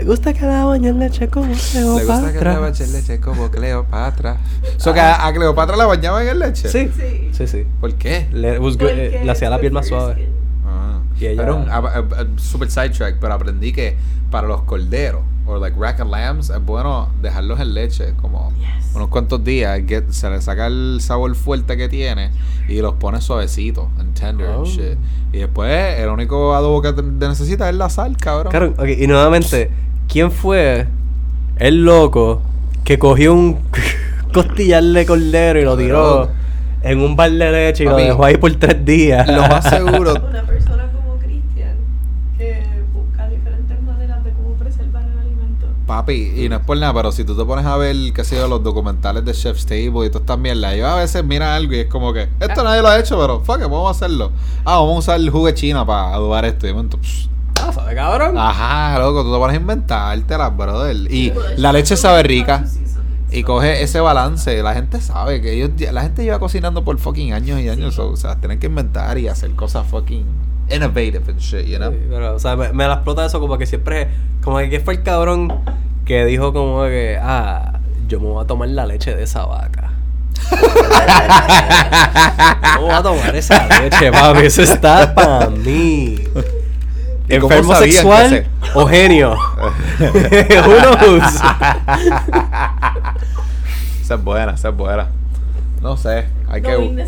Le gusta que la bañen leche como Le gusta que Cleopatra. bachen leche como Cleopatra. So que a, a Cleopatra la bañaban en leche. Sí, Sí. sí, sí. ¿Por qué? Le, eh, Porque le hacía la piel más suave. Ah. Y ella- Pero un a- a- a- super sidetrack, pero aprendí que para los corderos o like rack and lambs es bueno dejarlos en leche como Yes. unos cuantos días, get- se le saca el sabor fuerte que tiene y los pone suavecitos and tender Oh. and shit. Y después el único adobo que te necesitas es la sal, cabrón. Cabrón, ok, y nuevamente, ¿quién fue el loco que cogió un costillar de cordero y lo tiró en un bar de leche y Papi, lo dejó ahí por tres días? Lo más seguro Una persona como Cristian que busca diferentes maneras de cómo preservar el alimento. Papi, y no es por nada, pero si tú te pones a ver, qué sé yo, los documentales de Chef's Table y todas estas mierdas, yo a veces mira algo y es como que, esto nadie lo ha hecho, pero fuck it, vamos a hacerlo. Ah, vamos a usar el jugo de China para adobar esto. Y de momento, psh, Ah, ¿sabe, cabrón? ajá, loco, tú te pones a inventártelas, brother. Y Pues, la leche sabe rica. Y coge ese balance. La gente sabe que ellos, la gente lleva cocinando por fucking años y años. o sea, tienen que inventar y hacer cosas fucking innovative and shit, you know? Sí, pero, o sea, me, me la explota eso como que siempre, como que ¿quién fue el cabrón que dijo como que, ah, yo me voy a tomar la leche de esa vaca. ¿Cómo voy a tomar esa leche, papi? Eso está para mí. ¿Y cómo ¿Enfermo sexual se- o genio? Who knows? Esa es buena, esa es buena. No sé, hay no que...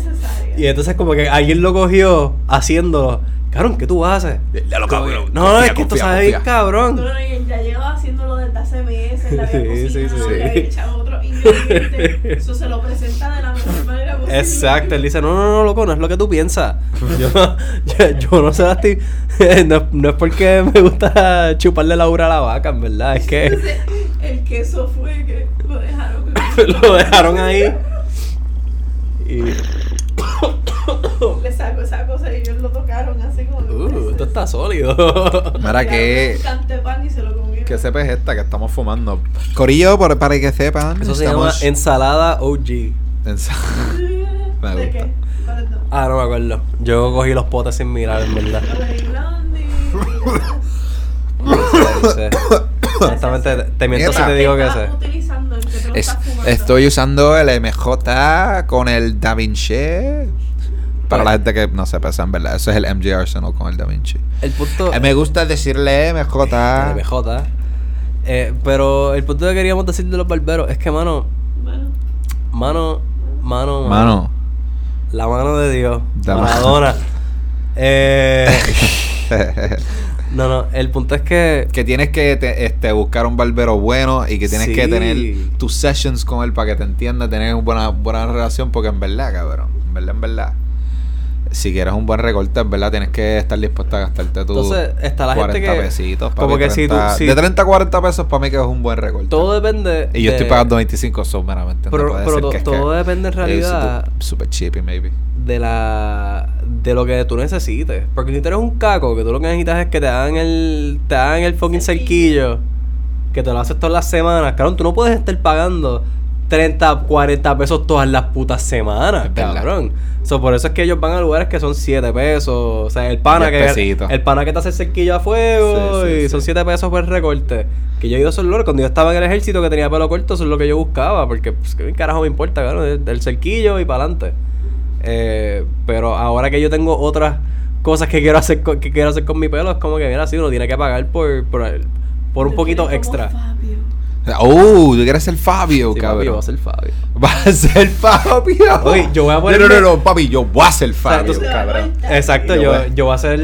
Y entonces como que alguien lo cogió haciéndolo. Cabrón, ¿qué tú haces? Ya lo cabrón, No, confía, es que esto confía, sabe bien confía. cabrón. No, no, y ya llevaba haciéndolo desde hace meses, le había Sí, sí, cocinado, sí, le sí. había echado otro ingrediente. Eso se lo presenta de la mejor posible. Exacto, él dice, no, no, no, loco, no es lo que tú piensas. Yo, yo, yo no sé, estoy, no, es- no es porque me gusta chuparle la ura a la vaca, en verdad, es que Entonces, el queso fue que lo dejaron. lo dejaron ahí. Y, Le sacó esa cosa y ellos lo tocaron así como. uh, esto está sólido. Mira que... Un cante pan y se lo comió. ¿Qué cepa es esta que estamos fumando? Corillo, por- para que sepan. Eso se llama ensalada OG. En Me ¿De gusta. qué? ¿Cuál es no? Ah, no me acuerdo. Yo cogí los potes sin mirar, en verdad. Honestamente, te- te miento si Mierda. te digo que ¿Qué sé. estás utilizando? ¿En qué te lo Es- estás fumando? estoy usando el MJ con el Da Vinci. Para la gente que no sepa, en verdad. Eso es el MJ Arsenal con el Da Vinci. El punto. Eh, Me gusta decirle MJ. MJ. Eh, pero el punto que queríamos decir de los barberos es que, mano, Bueno, mano, mano, Mano. La mano de Dios. La. Maradona. eh, no, no, el punto es que. que tienes que te- este, buscar un barbero bueno y que tienes que tener tus sessions con él para que te entienda, tener una buena, buena relación, porque en verdad, cabrón, en verdad, en verdad, si quieres un buen recorte, en verdad tienes que estar dispuesto a gastarte tus Entonces, está la gente 40 que- pesitos. como que si tú- 30 si- de 30 a 40 pesos para mí que es un buen recorte. Todo depende. y yo estoy pagando 25 son meramente. Pero, no puede pero ser to- que es todo que depende en realidad super, super cheapy, maybe. de la de lo que tú necesites. Porque si tú eres un caco, que tú lo que necesitas es que te hagan el te hagan el fucking cerquillo, que te lo haces todas las semanas, cabrón, tú no puedes estar pagando 30, 40 pesos todas las putas semanas, cabrón. So, por eso es que ellos van a lugares que son 7 pesos. O sea, el pana que el pana que te hace el cerquillo a fuego Sí, sí, y sí. son 7 pesos por recorte. Que yo he ido a esos lugares cuando yo estaba en el ejército que tenía pelo corto, eso es lo que yo buscaba. Porque, pues, ¿qué carajo me importa, cabrón? El, el cerquillo y para adelante. Eh, pero ahora que yo tengo otras cosas que quiero hacer con, que quiero hacer con mi pelo, es como que, mira, sí, uno tiene que pagar por, por, por un poquito extra. Fabio. Oh, tú quieres ser Fabio, Sí, papi, cabrón. yo voy a ser Fabio. Va a ser Fabio. Oye, yo voy a No, ponerme- No, no, no, papi, yo voy a ser sea, Fabio, cabrón. Exacto, Yo yo, voy- yo voy a hacer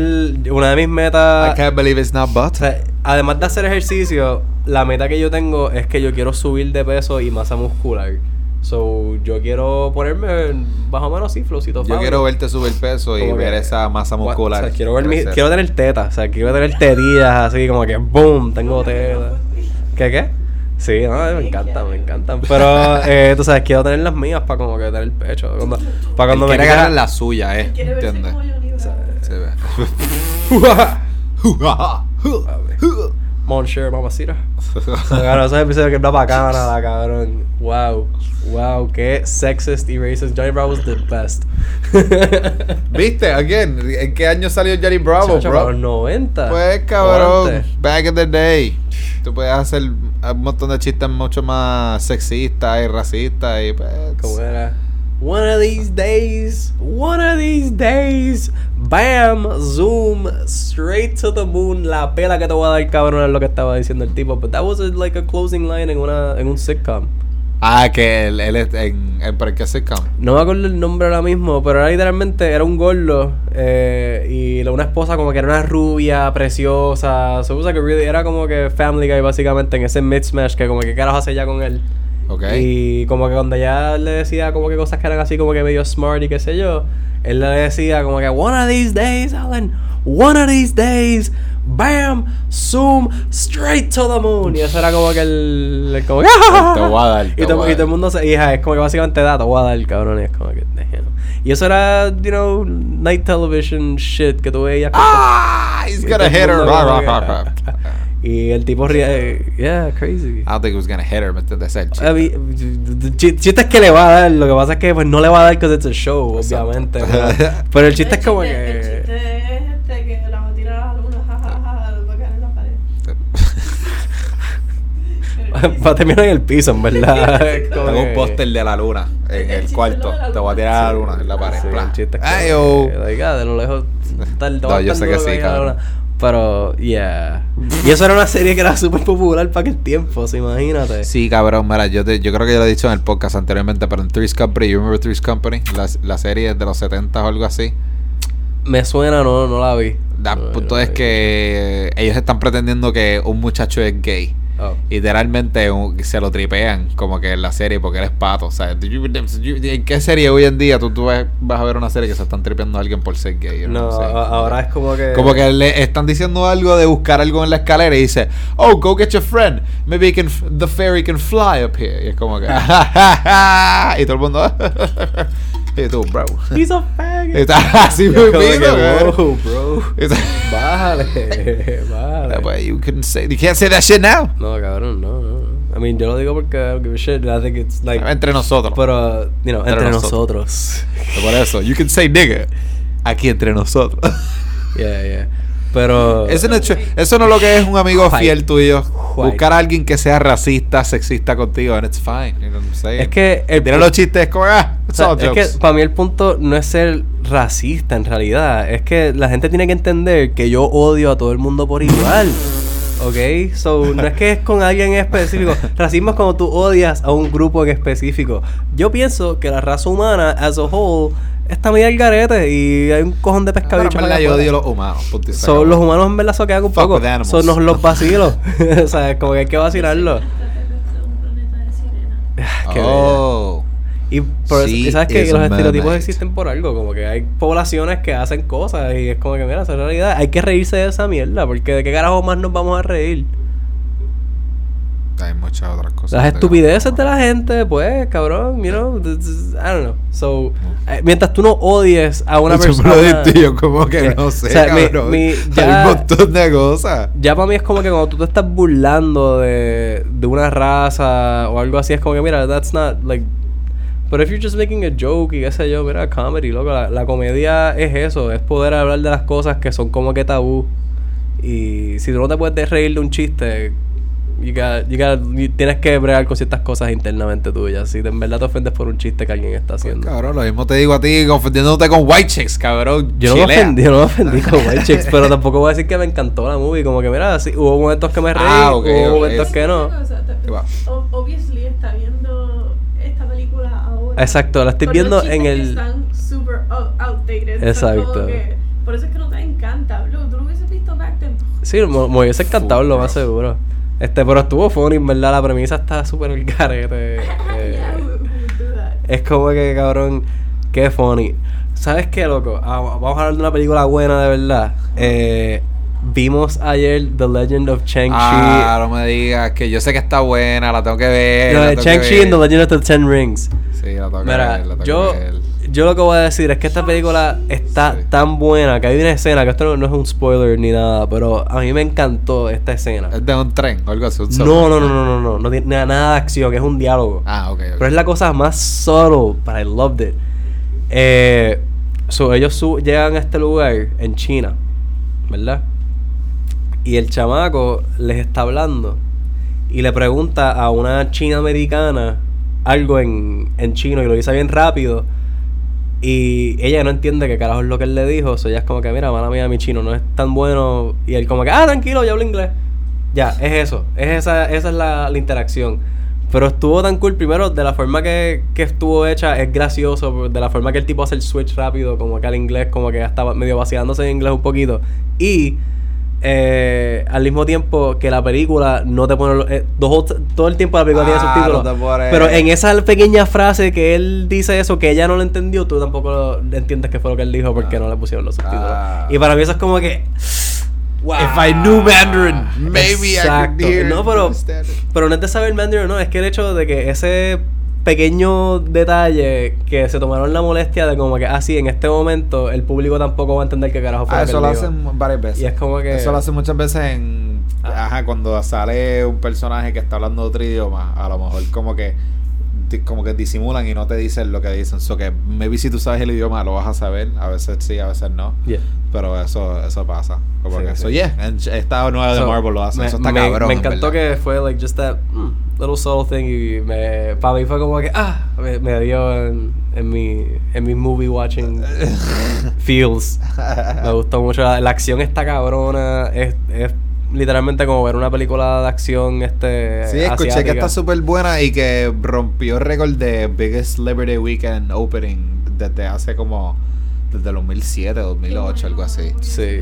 una de mis metas. I can't believe it's not but. O sea, además de hacer ejercicio, la meta que yo tengo es que yo quiero subir de peso y masa muscular. So, yo quiero ponerme más o menos así, flowcito Yo quiero verte subir peso y ver que- esa masa muscular. O sea, quiero, ver mi- quiero tener tetas, o sea, quiero tener tetillas así como que boom, tengo tetas. ¿Qué qué? Sí, no, me encantan, me encantan. Pero, eh, tú sabes, quiero tener las mías para como que tener el pecho. Cuando, para cuando Él me quiere quiera- ganar la suya, eh. ¿Entiendes? Se ve. Monsieur, mamacita. Cabrón, esos episodios que es una bacana, la cabrón. Wow, wow, qué sexist y racist. Johnny Bravo was the best. ¿Viste? Again, ¿en qué año salió Johnny Bravo, Chacho, bro? para los 90. Pues cabrón, back in the day. Tú puedes hacer un montón de chistes mucho más sexistas y racistas y pues. ¿Cómo era? One of these days, one of these days, bam, zoom, straight to the moon. La pela que te voy a dar, cabrón, es lo que estaba diciendo el tipo. But that was a- like a closing line en, una, en un sitcom. Ah, que él, él es en, en ¿para qué sitcom? No me acuerdo el nombre ahora mismo, pero era literalmente, era un gordo eh, y una esposa como que era una rubia, preciosa. So really- era como que Family Guy básicamente en ese mid-smash que como que carajo hace ya con él. Y como que cuando ella le decía como que cosas que eran así como que medio smart y qué sé yo, él le decía como que one of these days, Alan, one of these days, bam, zoom, straight to the moon. Y eso era como que el, el como que, Te voy a dar, te y, todo, y el mundo se, ajá, es como que básicamente da, te voy a dar, cabrón, y es como que. Y eso era, you know, night television shit que tú veías. Ah, he's gonna hit her. Y el tipo ríe, yeah, crazy. I don't think he was gonna hit her. Ese es el chiste. Ch- ch- chiste es que le va a dar, lo que pasa es que pues no le va a dar because it's a show, Exacto. obviamente. Pero, pero el chiste es como El que... chiste es este que la va a tirar a la luna, jajaja, va a caer en la pared. va a terminar en el piso, en verdad. Tengo un póster de la luna en El el cuarto. Te voy a tirar a la luna en la pared. Sí, Plan. el chiste es Ay, yo. like, ah, de lo lejos el No, yo sé que sí, cabrón. Pero, yeah. Y eso era una serie que era súper popular para aquel tiempo, ¿se imagínate? Sí, cabrón, mira, yo, te- yo creo que ya lo he dicho en el podcast anteriormente, pero en Three's Company, you remember Three's Company? La, la serie de los 70 o algo así. Me suena, no, no la vi. No, punto no la es vi. que ellos están pretendiendo que un muchacho es gay. Oh. Literalmente un- se lo tripean como que en la serie porque él es pato. O sea, ¿en qué serie hoy en día tú, tú vas, vas a ver una serie que se están tripeando a alguien por ser gay? Yo No, sé. ahora es como que... Como que le están diciendo algo de buscar algo en la escalera y dice, oh, go get your friend. Maybe he can the fairy can fly up here. Y es como que, y todo el mundo, Tú, bro. He's a faggot. Está así como mismo, bro. Está- Bájale, bájale. But you couldn't say, you can't say that shit now. No, cabrón, no, no. I mean, yo lo digo porque I don't give a shit. I think it's like. Entre nosotros. Pero, you know, Entre entre, nosotros. nosotros. Por eso, you can say nigga. Aquí entre nosotros. Yeah, yeah. Pero. Eso no, eso no es lo que es un amigo White. fiel tuyo. White. Buscar a alguien que sea racista, sexista contigo, and it's fine. You know what I'm saying? Es que el Tiene los chistes como, ah, o sea, all es jokes. que para mí el punto no es ser racista en realidad. Es que la gente tiene que entender que yo odio a todo el mundo por igual. ¿Ok? So, no es que es con alguien en específico. Racismo es cuando tú odias a un grupo en específico. Yo pienso que la raza humana, as a whole, está medio al garete y hay un cojón de Pero en pescaditos. verdad yo odio a los humanos. Son los humanos en verdad se quedan un Fuck poco. Son los, los vacilos. o sea, como que hay que vacilarlo. Qué oh. Y, por eso- sabes que los estereotipos existen por algo, como que hay poblaciones que hacen cosas y es como que, mira, esa es la realidad. Hay que reírse de esa mierda, porque de qué carajo más nos vamos a reír. Hay muchas otras cosas. Las estupideces de la gente, pues, cabrón, you know, I don't know. So, eh, mientras tú no odies a una persona. yo como que no sé, o sea, cabrón. mi- Hay ya- un montón de cosas. Ya para mí es como que cuando tú te estás burlando de, de una raza o algo así, es como que, mira, that's not like. But if you're just making a joke y qué sé yo, mira, comedy, loco, la, la comedia es eso, es poder hablar de las cosas que son como que tabú. Y si tú no te puedes reír de un chiste, you got- you got- you- tienes que bregar con ciertas cosas internamente tuyas. Si de- en verdad te ofendes por un chiste que alguien está haciendo. Cabrón, lo mismo te digo a ti, ofendiéndote con white chicks, cabrón. Yo no, me ofendí, yo no me ofendí con White Chicks, pero tampoco voy a decir que me encantó la movie. Como que, mira, sí, hubo momentos que me reí, Ah, ok, hubo ok. momentos que no. O sea, te- Obviously está viendo. Exacto, la estoy Con viendo los en que el- Están super out- outdated. Exacto. que- por eso es que no te encanta. Bro, tú lo hubieses visto back then. Sí, me, me hubiese encantado, lo más seguro. Este, pero estuvo funny, en verdad, la premisa está súper el carete. eh, es como que, cabrón, qué funny. ¿Sabes qué, loco? Ah, vamos a hablar de una película buena, de verdad. Eh, vimos ayer The Legend of Chang-Chi. Ah, no me digas que yo sé que está buena, la tengo que ver. No, que Chang-Chi and The Legend of the Ten Rings. Sí, la tengo que Mira, ver, la tengo yo, que ver. yo lo que voy a decir es que esta película está Sí. tan buena que hay una escena, que esto no, no es un spoiler ni nada, pero a mí me encantó esta escena. Es de un tren o algo así. un No, no, no, no, no, no, no tiene nada, nada de acción, es un diálogo. Ah, ok, ok. Pero es la cosa más subtle, but I loved it. Eh, so, ellos su- llegan a este lugar en China, ¿verdad? Y el chamaco les está hablando y le pregunta a una china americana algo en, en chino y lo dice bien rápido. Y ella no entiende qué carajo es lo que él le dijo. So ella es como que, mira, mala mía, mi chino no es tan bueno. Y él como que, ah, tranquilo, yo hablo inglés. Ya, es eso. Es esa, esa es la, la interacción. Pero estuvo tan cool. Primero, de la forma que, que estuvo hecha, es gracioso. De la forma que el tipo hace el switch rápido, como que al inglés, como que estaba medio vaciándose en inglés un poquito. Y eh, al mismo tiempo que la película no te pone. eh, dos- todo el tiempo la película tiene Ah, subtítulos. no Pero en esa pequeña frase que él dice eso, que ella no lo entendió, tú tampoco lo- entiendes qué fue lo que él dijo porque Ah. no le pusieron los subtítulos. Ah. Y para mí eso es como que. Wow. If I knew Mandarin, maybe Exacto. I could hear No, pero, pero no es de saber Mandarin, no, es que el hecho de que ese pequeño detalle que se tomaron la molestia de como que, ah, sí, en este momento el público tampoco va a entender qué carajo fue Ah, eso lo hacen varias veces. Y es como que- Eso lo hacen muchas veces en. Ah. Ajá, cuando sale un personaje que está hablando otro idioma, a lo mejor como que. Como que disimulan y no te dicen lo que dicen. So que maybe si tú sabes el idioma lo vas a saber. A veces sí, a veces no. Yeah. Pero eso, eso pasa. Como Sí, que sí. eso, yeah. Esta nueva de So, Marvel lo hace. me- Eso está me, cabrón. Me en encantó que fue like just that mm, little subtle thing y me, para mí fue como que ah me, me dio en, en mi en mi movie watching feels. Me gustó mucho la, la acción está cabrona, es, es literalmente como ver una película de acción este Sí, escuché que está súper buena y que rompió récord de Biggest Liberty Weekend Opening desde hace como. Desde el 2007, 2008, algo así. Sí.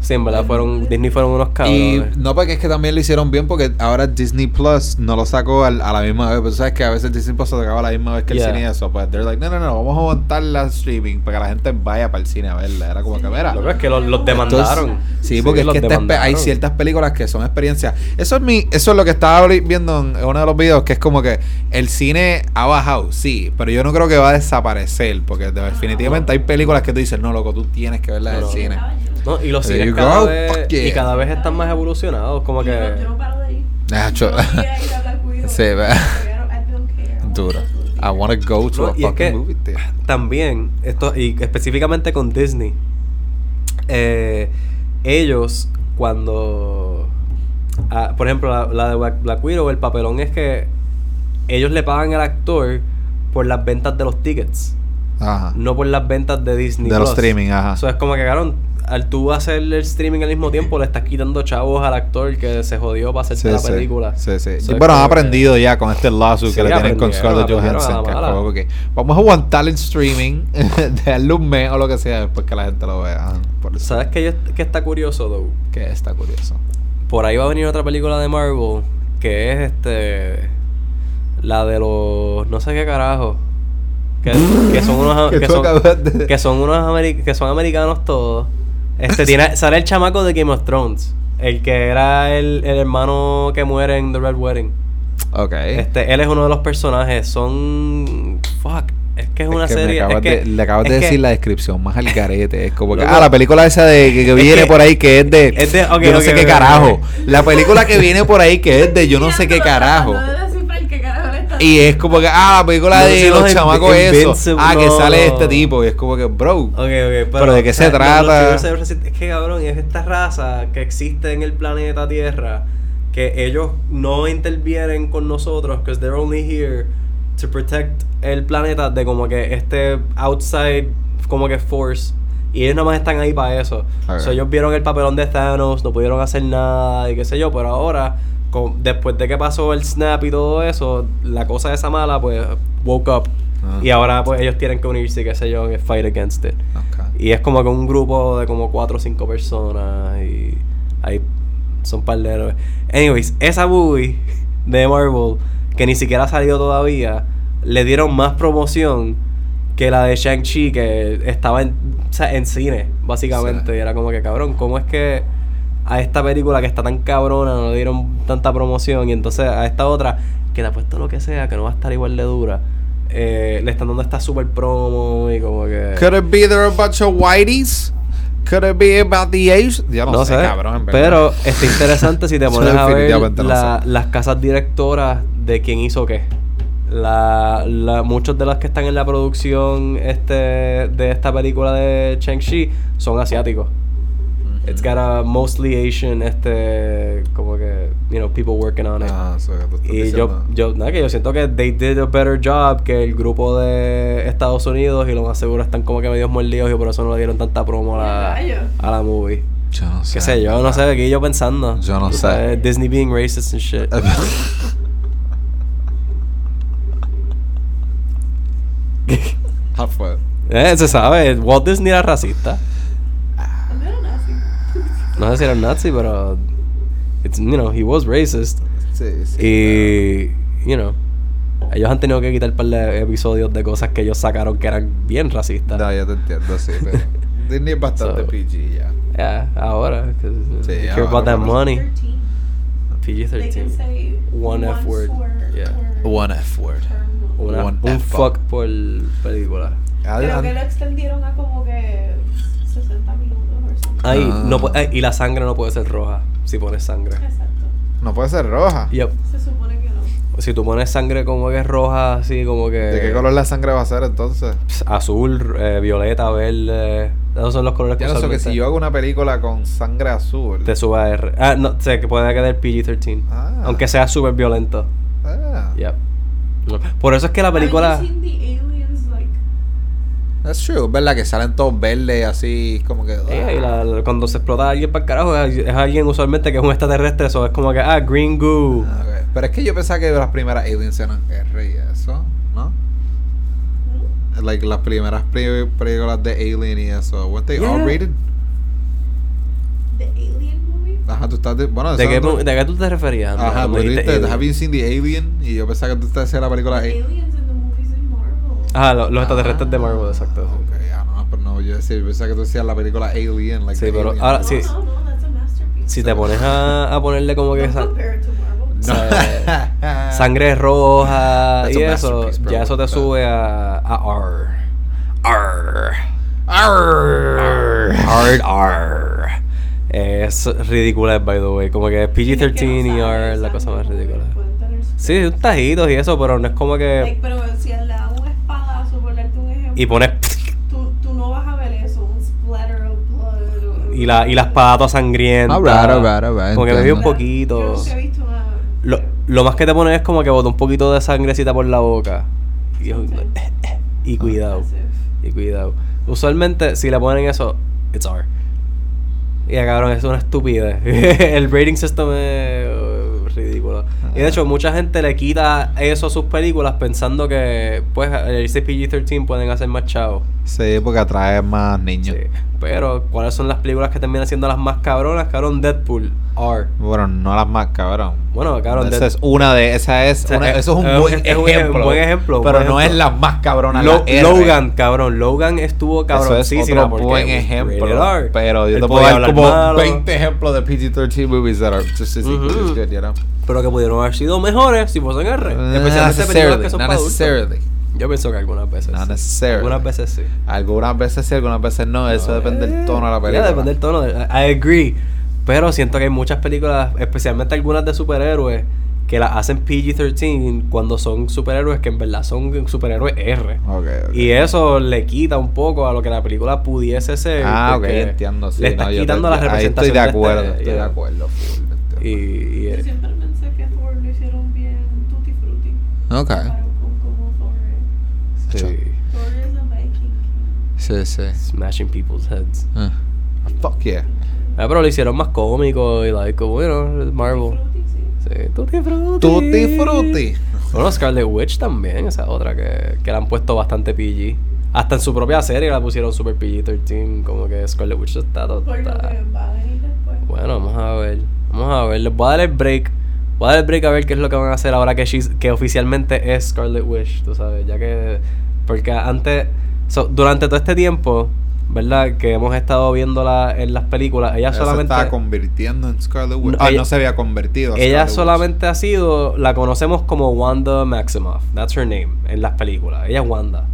Sí, en verdad fueron, Disney fueron unos Y cabrones. no porque es que también lo hicieron bien porque ahora Disney Plus no lo sacó al- a la misma vez. Pero sabes que a veces Disney Plus se sacaba a la misma vez que Yeah. el cine y eso. Pues they're like, no, no, no, vamos a montar la streaming para que la gente vaya para el cine a verla. Era como que, mira. Lo que es que los, los demandaron. Sí, porque es que hay ciertas películas que son experiencias. Eso es mi, eso es lo que estaba vi- viendo en uno de los videos, que es como que el cine ha bajado, sí, pero yo no creo que va a desaparecer, porque definitivamente hay películas que tú dices, no, loco, tú tienes que verlas en No, el no. cine. No, y los There cines you cada go. vez, Fuck yeah. y cada vez están más evolucionados, como Y yo no- que... Yo no paro de ir. Nacho. Yo no quería ir a Black Widow, Sí, pero I don't- I don't care. I want Duro. to go to the I wanna go to No, a y es fucking que movie theater. también, esto, y específicamente con Disney, eh, ellos cuando, ah, por ejemplo, la, la de Black, Black Widow, el papelón es que ellos le pagan al actor por las ventas de los tickets, Ajá. no por las ventas de Disney. De los Plus. streaming, ajá. Eso es como que, cabrón, al tú hacer el streaming al mismo tiempo, le estás quitando chavos al actor que se jodió para hacerte Sí, la sí. película. Sí, sí. Es bueno, han que- aprendido ya con este Sí, que le tienen con Scarlett Johansson. Que como que vamos a aguantar el streaming, darle un mes o lo que sea después que la gente lo vea. Por. ¿Sabes qué, qué está curioso, though? Que está curioso. Por ahí va a venir otra película de Marvel que es este la de los no sé qué carajo que, que son unos Que que son, de- que son unos que son americanos todos. Este tiene sale el chamaco de Game of Thrones, el que era el, el hermano que muere en The Red Wedding. Ok. Este él es uno de los personajes, son fuck, es que es una que serie, acabas es que- de- le acabas es de que- decir la descripción más al garete. Es como que, Loco. ah, la película esa de que, viene que- por ahí que es de. es de- ok, yo no sé qué carajo. La película que viene por ahí que es de yo no sé qué carajo. tratando de descifrar qué carajo le está Y es como que, ah, la película No, de los los chamacos eso. Ah, que sale este tipo. Y es como que, bro. Ok, ok, pero, Pero ¿de qué se trata? es que cabrón, es esta raza que existe en el planeta Tierra que ellos no intervienen con nosotros because they're only here to protect el planeta de como que este outside como que force y ellos nada más están ahí para eso. Ok. So, ellos vieron el papelón de Thanos, no pudieron hacer nada y qué sé yo, pero ahora con- después de que pasó el snap y todo eso, la cosa esa mala pues woke up Ah. y ahora pues ellos tienen que unirse qué sé yo, y fight against it. Y es como que un grupo de como cuatro o cinco personas y hay son par de héroes. Anyways, esa movie de Marvel que ni siquiera ha salido todavía, le dieron más promoción que la de Shang-Chi que estaba en, o sea, en cine, básicamente. Sí. Y era como que cabrón, ¿cómo es que a esta película que está tan cabrona no le dieron tanta promoción? Y entonces a esta otra, que te ha puesto lo que sea, que no va a estar igual de dura. eh, le están dando esta super promo y como que... Could it be there a bunch of whiteys? Could it be about the age? Ya no, No sé, sé, cabrón. pero está interesante si te pones a ver no la- sé. las casas directoras de quién hizo qué. La, la- muchos de los que están en la producción este de esta película de Shang-Chi son asiáticos. It's got a mostly Asian, este, como que, you know, people working on it. Ah, y yo, yo, nada, que yo siento que they did a better job que el grupo de Estados Unidos y lo más seguro están como que medio mordidos y por eso no le dieron tanta promo a la, Rayos. a la movie. Yo no sé. Qué sé yo, no sé, aquí yo pensando. Yo no sé. sabes, Disney being racist and shit. Ah, fue. eh, se sabe, Walt Disney era racista. No sé si era nazi, pero it's, you know, he was racist. Sí, sí. y, you know, ellos han tenido que quitar un par de episodios de cosas que ellos sacaron que eran bien racistas. No, yo te entiendo, sí, pero Disney es bastante So- PG ya. Yeah, ahora. 'cause Sí, they care ahora, about that money. 13. Can PG-13. say One F word. Yeah. One F word. Una- One un F-bomb. fuck por película. Creo que lo extendieron a como que 60 minutos Ahí, Ah. no eh, y la sangre no puede ser roja si pones sangre. Exacto. No puede ser roja. Yep. Se supone que no. Si tú pones sangre como que roja, así como que. ¿De qué color la sangre va a ser entonces? Azul, eh, violeta, verde. Esos son los colores Ya no sé que si yo hago una película con sangre azul. Te suba R. Ah, no, sé que puede quedar PG-13. Ah. Aunque sea súper violento. Ah, Yep. Por eso es que la película you seen the aliens like That's true, es verdad que salen todos verdes así, como que. Eh, y la- la- cuando se explota a alguien para el carajo, es, es alguien usualmente que es un extraterrestre. Eso es como que, ah, green goo. Ah, ok. Pero es que yo pensaba que las primeras aliens eran R y eso, ¿no? hmm? Like las primeras pri- películas de Alien y eso. Weren't they all Yeah. rated? estás de, bueno, ¿De qué, no- ¿De qué tú te referías? Ajá, Cuando porque dijiste Alien? have you seen the Alien? Y yo pensaba que tú estabas haciendo la película A- Aliens in the movies in Marvel. Ah, lo- los extraterrestres de Ah, Marvel, exacto. sí. Ok, ah, no, pero no, yo decía, pensaba que tú decías la película Alien. Like Sí, pero Alien. ahora no, sí. no, no. Si te pones a, a ponerle como que Marvel. No. sa- sangre roja That's y eso, ya eso te sube a, a R. R. Arr. Hard R. Es ridícula, by the way. Como que Es que PG-13 no y R es la cosa más ridícula. Sí, un tajitos y eso, pero no es como Like, que. pero si le dan un espadazo, por darte un ejemplo. Y pones. Tú, tú no vas a ver eso, un splatter of blood. Y la, y la espada toda sangrienta. Alright, alright, alright, Como que me vi un poquito. Yo nunca he visto una. Lo, lo más que te ponen es como que bota un poquito de sangrecita por la boca. Y, y cuidado. Y cuidado. Usualmente, si le ponen eso, it's R. Y ya, cabrón, es una estupidez. el rating system es ridículo. Y de hecho, mucha gente le quita eso a sus películas pensando que, pues, el PG-13 pueden hacer más chavos. Sí, porque atrae más niños. Sí. Pero, ¿cuáles son las películas que terminan siendo las más cabronas? Cabrón, Deadpool, R. Bueno, no las más cabrón. Bueno, cabrón, esa es una de esa es O sea, una- es- eso es un es- buen es un ejemplo. buen ejemplo, pero buen no es ejemplo. la más cabrona Lo- la. Logan, cabrón. Logan estuvo Eso es otro buen ejemplo. R. Pero yo Él te puedo dar hablar como malo, 20 ejemplos de PG-13 movies that are just Ujú. as good, you know? Pero que pudieron haber sido mejores si fuesen R. Not Especialmente películas que son para adultos. Yo pienso que algunas veces. Sí. Algunas veces sí. Algunas veces sí, algunas veces no. Eso No, depende del eh, tono de la película. depende del tono. de- I agree. Pero siento que hay muchas películas, especialmente algunas de superhéroes, que las hacen PG-13 cuando son superhéroes que en verdad son superhéroes R. Y eso le quita un poco a lo que la película pudiese ser. Ah, ok, entiendo. Sí, le estás no, yo quitando te- la ahí representación. Estoy de este- acuerdo, estoy de acuerdo. full, Y, y- Yo siempre pensé que Thor lo hicieron bien tutti frutti. Ok. Como Thor es. sí, Thor is a Viking. Sí, sí. smashing people's heads. Ah. Fuck yeah. Ah, pero lo hicieron más cómico y like, know, Marvel. Frutti, sí. Sí, Tutti Frutti. Tutti frutti. Bueno, Scarlet Witch también, esa otra que, que la han puesto bastante PG. Hasta en su propia serie la pusieron super PG-13, como que Scarlet Witch está total. va a venir después. Bueno, vamos a ver. Vamos a ver. Les voy a dar el break. Voy a dar el break a ver qué es lo que van a hacer ahora que, she's- que oficialmente es Scarlet Witch, tú sabes. Ya que. Porque antes. so, durante todo este tiempo, ¿verdad? Que hemos estado viéndola en las películas, ella Ella solamente. se estaba convirtiendo en Scarlet Witch. No, ah, ella- no se había convertido. Ella Scarlet Witch. solamente ha sido, la conocemos como Wanda Maximoff, that's her name en las películas, ella es Wanda.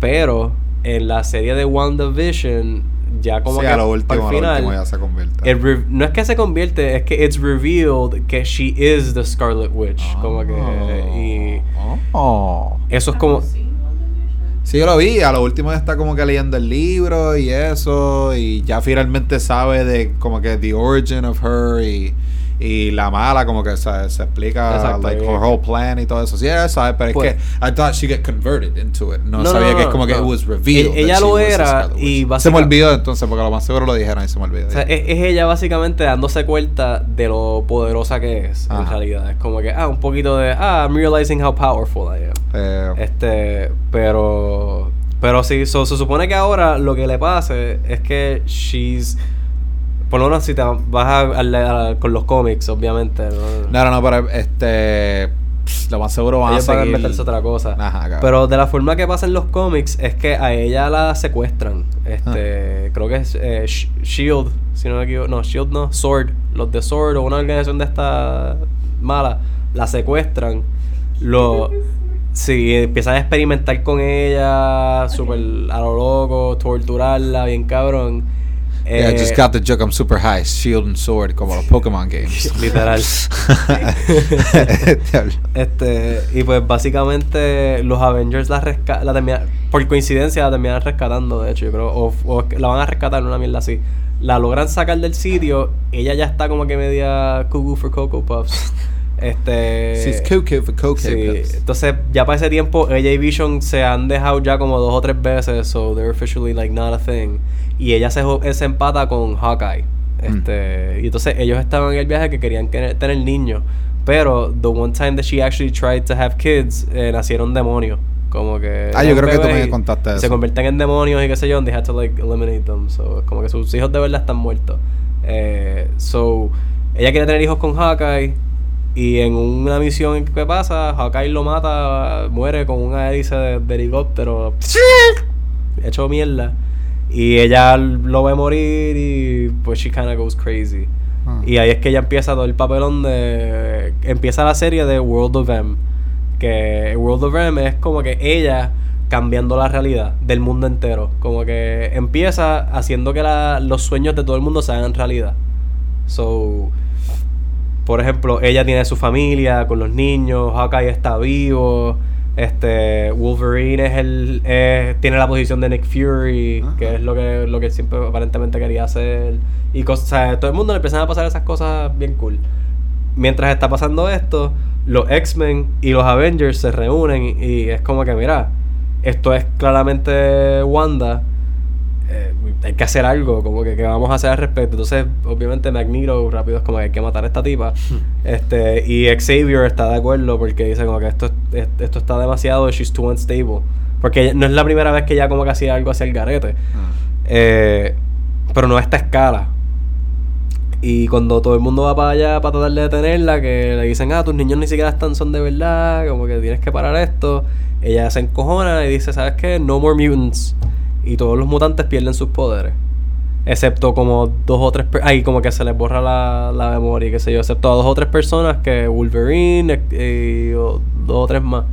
Pero en la serie de WandaVision, ya como sí, que a lo último, al a lo final, último ya se convierte. el re- no es que se convierte, es que it's revealed que she is the Scarlet Witch, como que y Oh. eso es como? Sí, yo lo vi. A lo último está como que leyendo el libro y eso. Y ya finalmente sabe de como que the origin of her y, y la mala, como que se, se explica Exacto, like y- her whole plan y todo eso. Sí, ella sabe, pero Pues- es que I thought she get converted into it. No, No, sabía no, que es no, como que no. it was revealed. E- ella that she lo era y. Se me olvidó entonces, porque lo más seguro lo dijeron y se me olvidó. O sea, es, es ella básicamente dándose cuenta de lo poderosa que es, en Ajá. realidad. Es como que, ah, un poquito de, ah, I'm realizing how powerful I am. Eh, Este, pero, pero sí, so- se supone que ahora lo que le pase es que she's, por lo menos si te vas a, a- a- con los cómics, obviamente. ¿no? no, no, no, pero este. pss, Lo más seguro van Ellos a seguir. meterse otra cosa. Ajá. Pero de la forma que pasa en los cómics es que a ella la secuestran. Este, creo que es eh, Sh- Shield, si no me equivoco. No, Shield no, Sword. Los de Sword o una organización de esta mala la secuestran. Lo Sí, empiezan a experimentar con ella, súper a lo loco, torturarla, bien cabrón. Yeah, I Eh, just got the joke. I'm super high. Shield and sword, como los Pokémon games. Literal. Este, y pues básicamente los Avengers la, resca la terminan, por coincidencia la terminan rescatando, de hecho, yo creo, o, o la van a rescatar una mierda así. La logran sacar del sitio, ella ya está como que media cuckoo for Cocoa Puffs. Este. She's cuckoo for cocoa Sí, puffs. entonces ya para ese tiempo ella y Vision se han dejado ya como dos o tres veces, so they're officially like not a thing. Y ella se, se empata con Hawkeye. Mm. Este, y entonces ellos estaban en el viaje que querían que- tener niños, pero the one time that she actually tried to have kids, eh, nacieron demonios. Como que Ah, yo creo que tú me contaste Se eso. convierten en demonios y qué sé yo, and they had to like eliminate them. So, como que sus hijos de verdad están muertos. Eh, so, ella quiere tener hijos con Hawkeye. Y en una misión que pasa, Hawkeye lo mata, muere con una hélice de, de helicóptero. Hecho mierda. Y ella lo ve morir y pues she kinda goes crazy. Ah. Y ahí es que ella empieza todo el papelón de... Empieza la serie de World of M. Que World of M es como que ella cambiando la realidad del mundo entero. Como que empieza haciendo que la- los sueños de todo el mundo se hagan realidad. So, por ejemplo, ella tiene su familia con los niños, Hawkeye está vivo, este Wolverine es el es- tiene la posición de Nick Fury, Ajá. que es lo que lo que siempre aparentemente quería hacer y cosas, o sea, todo el mundo le empiezan a pasar esas cosas bien cool. Mientras está pasando esto, los X-Men y los Avengers se reúnen y es como que mira, esto es claramente Wanda hay que hacer algo, como que, que vamos a hacer al respecto. Entonces, obviamente, Magneto rápido es como que hay que matar a esta tipa. este Y Xavier está de acuerdo porque dice como que esto, es- esto está demasiado, she's too unstable. Porque no es la primera vez que ella como que hacía algo hacia el garete. Ah. Eh, pero no a esta escala. Y cuando todo el mundo va para allá para tratar de detenerla, que le dicen, ah, tus niños ni siquiera están son de verdad, como que tienes que parar esto. Ella se encojona y dice, ¿sabes qué? No more mutants. Y todos los mutantes pierden sus poderes. Excepto como dos o tres... Ay, como que se les borra la, la memoria, qué sé yo. Excepto a dos o tres personas que Wolverine eh, y o- dos o tres más.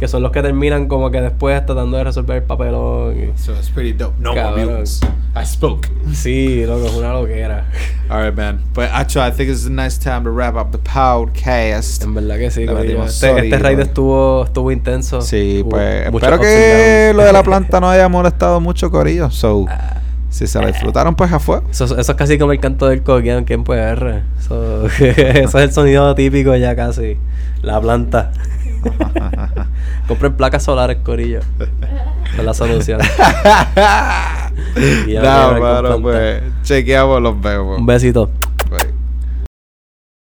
Que son los que terminan como que después tratando de resolver el papelón. y- So it's pretty dope. No more Cabrón. mutants. I spoke. Sí, loco, es una loquera. All right, man. But Acho, I think it's a nice time to wrap up the podcast. En verdad que sí, metimos Este, este raid estuvo, estuvo intenso. Sí, Hubo pues espero que lo de la planta no haya molestado mucho, Corillo. So, si se la disfrutaron, pues a fuego. Eso, eso es casi como el canto del coquean que en PR. Eso, eso es el sonido típico ya casi. La planta. Compren placas solares, corillo. Es la solución. No, planta. pues chequeamos los vemos. Un besito.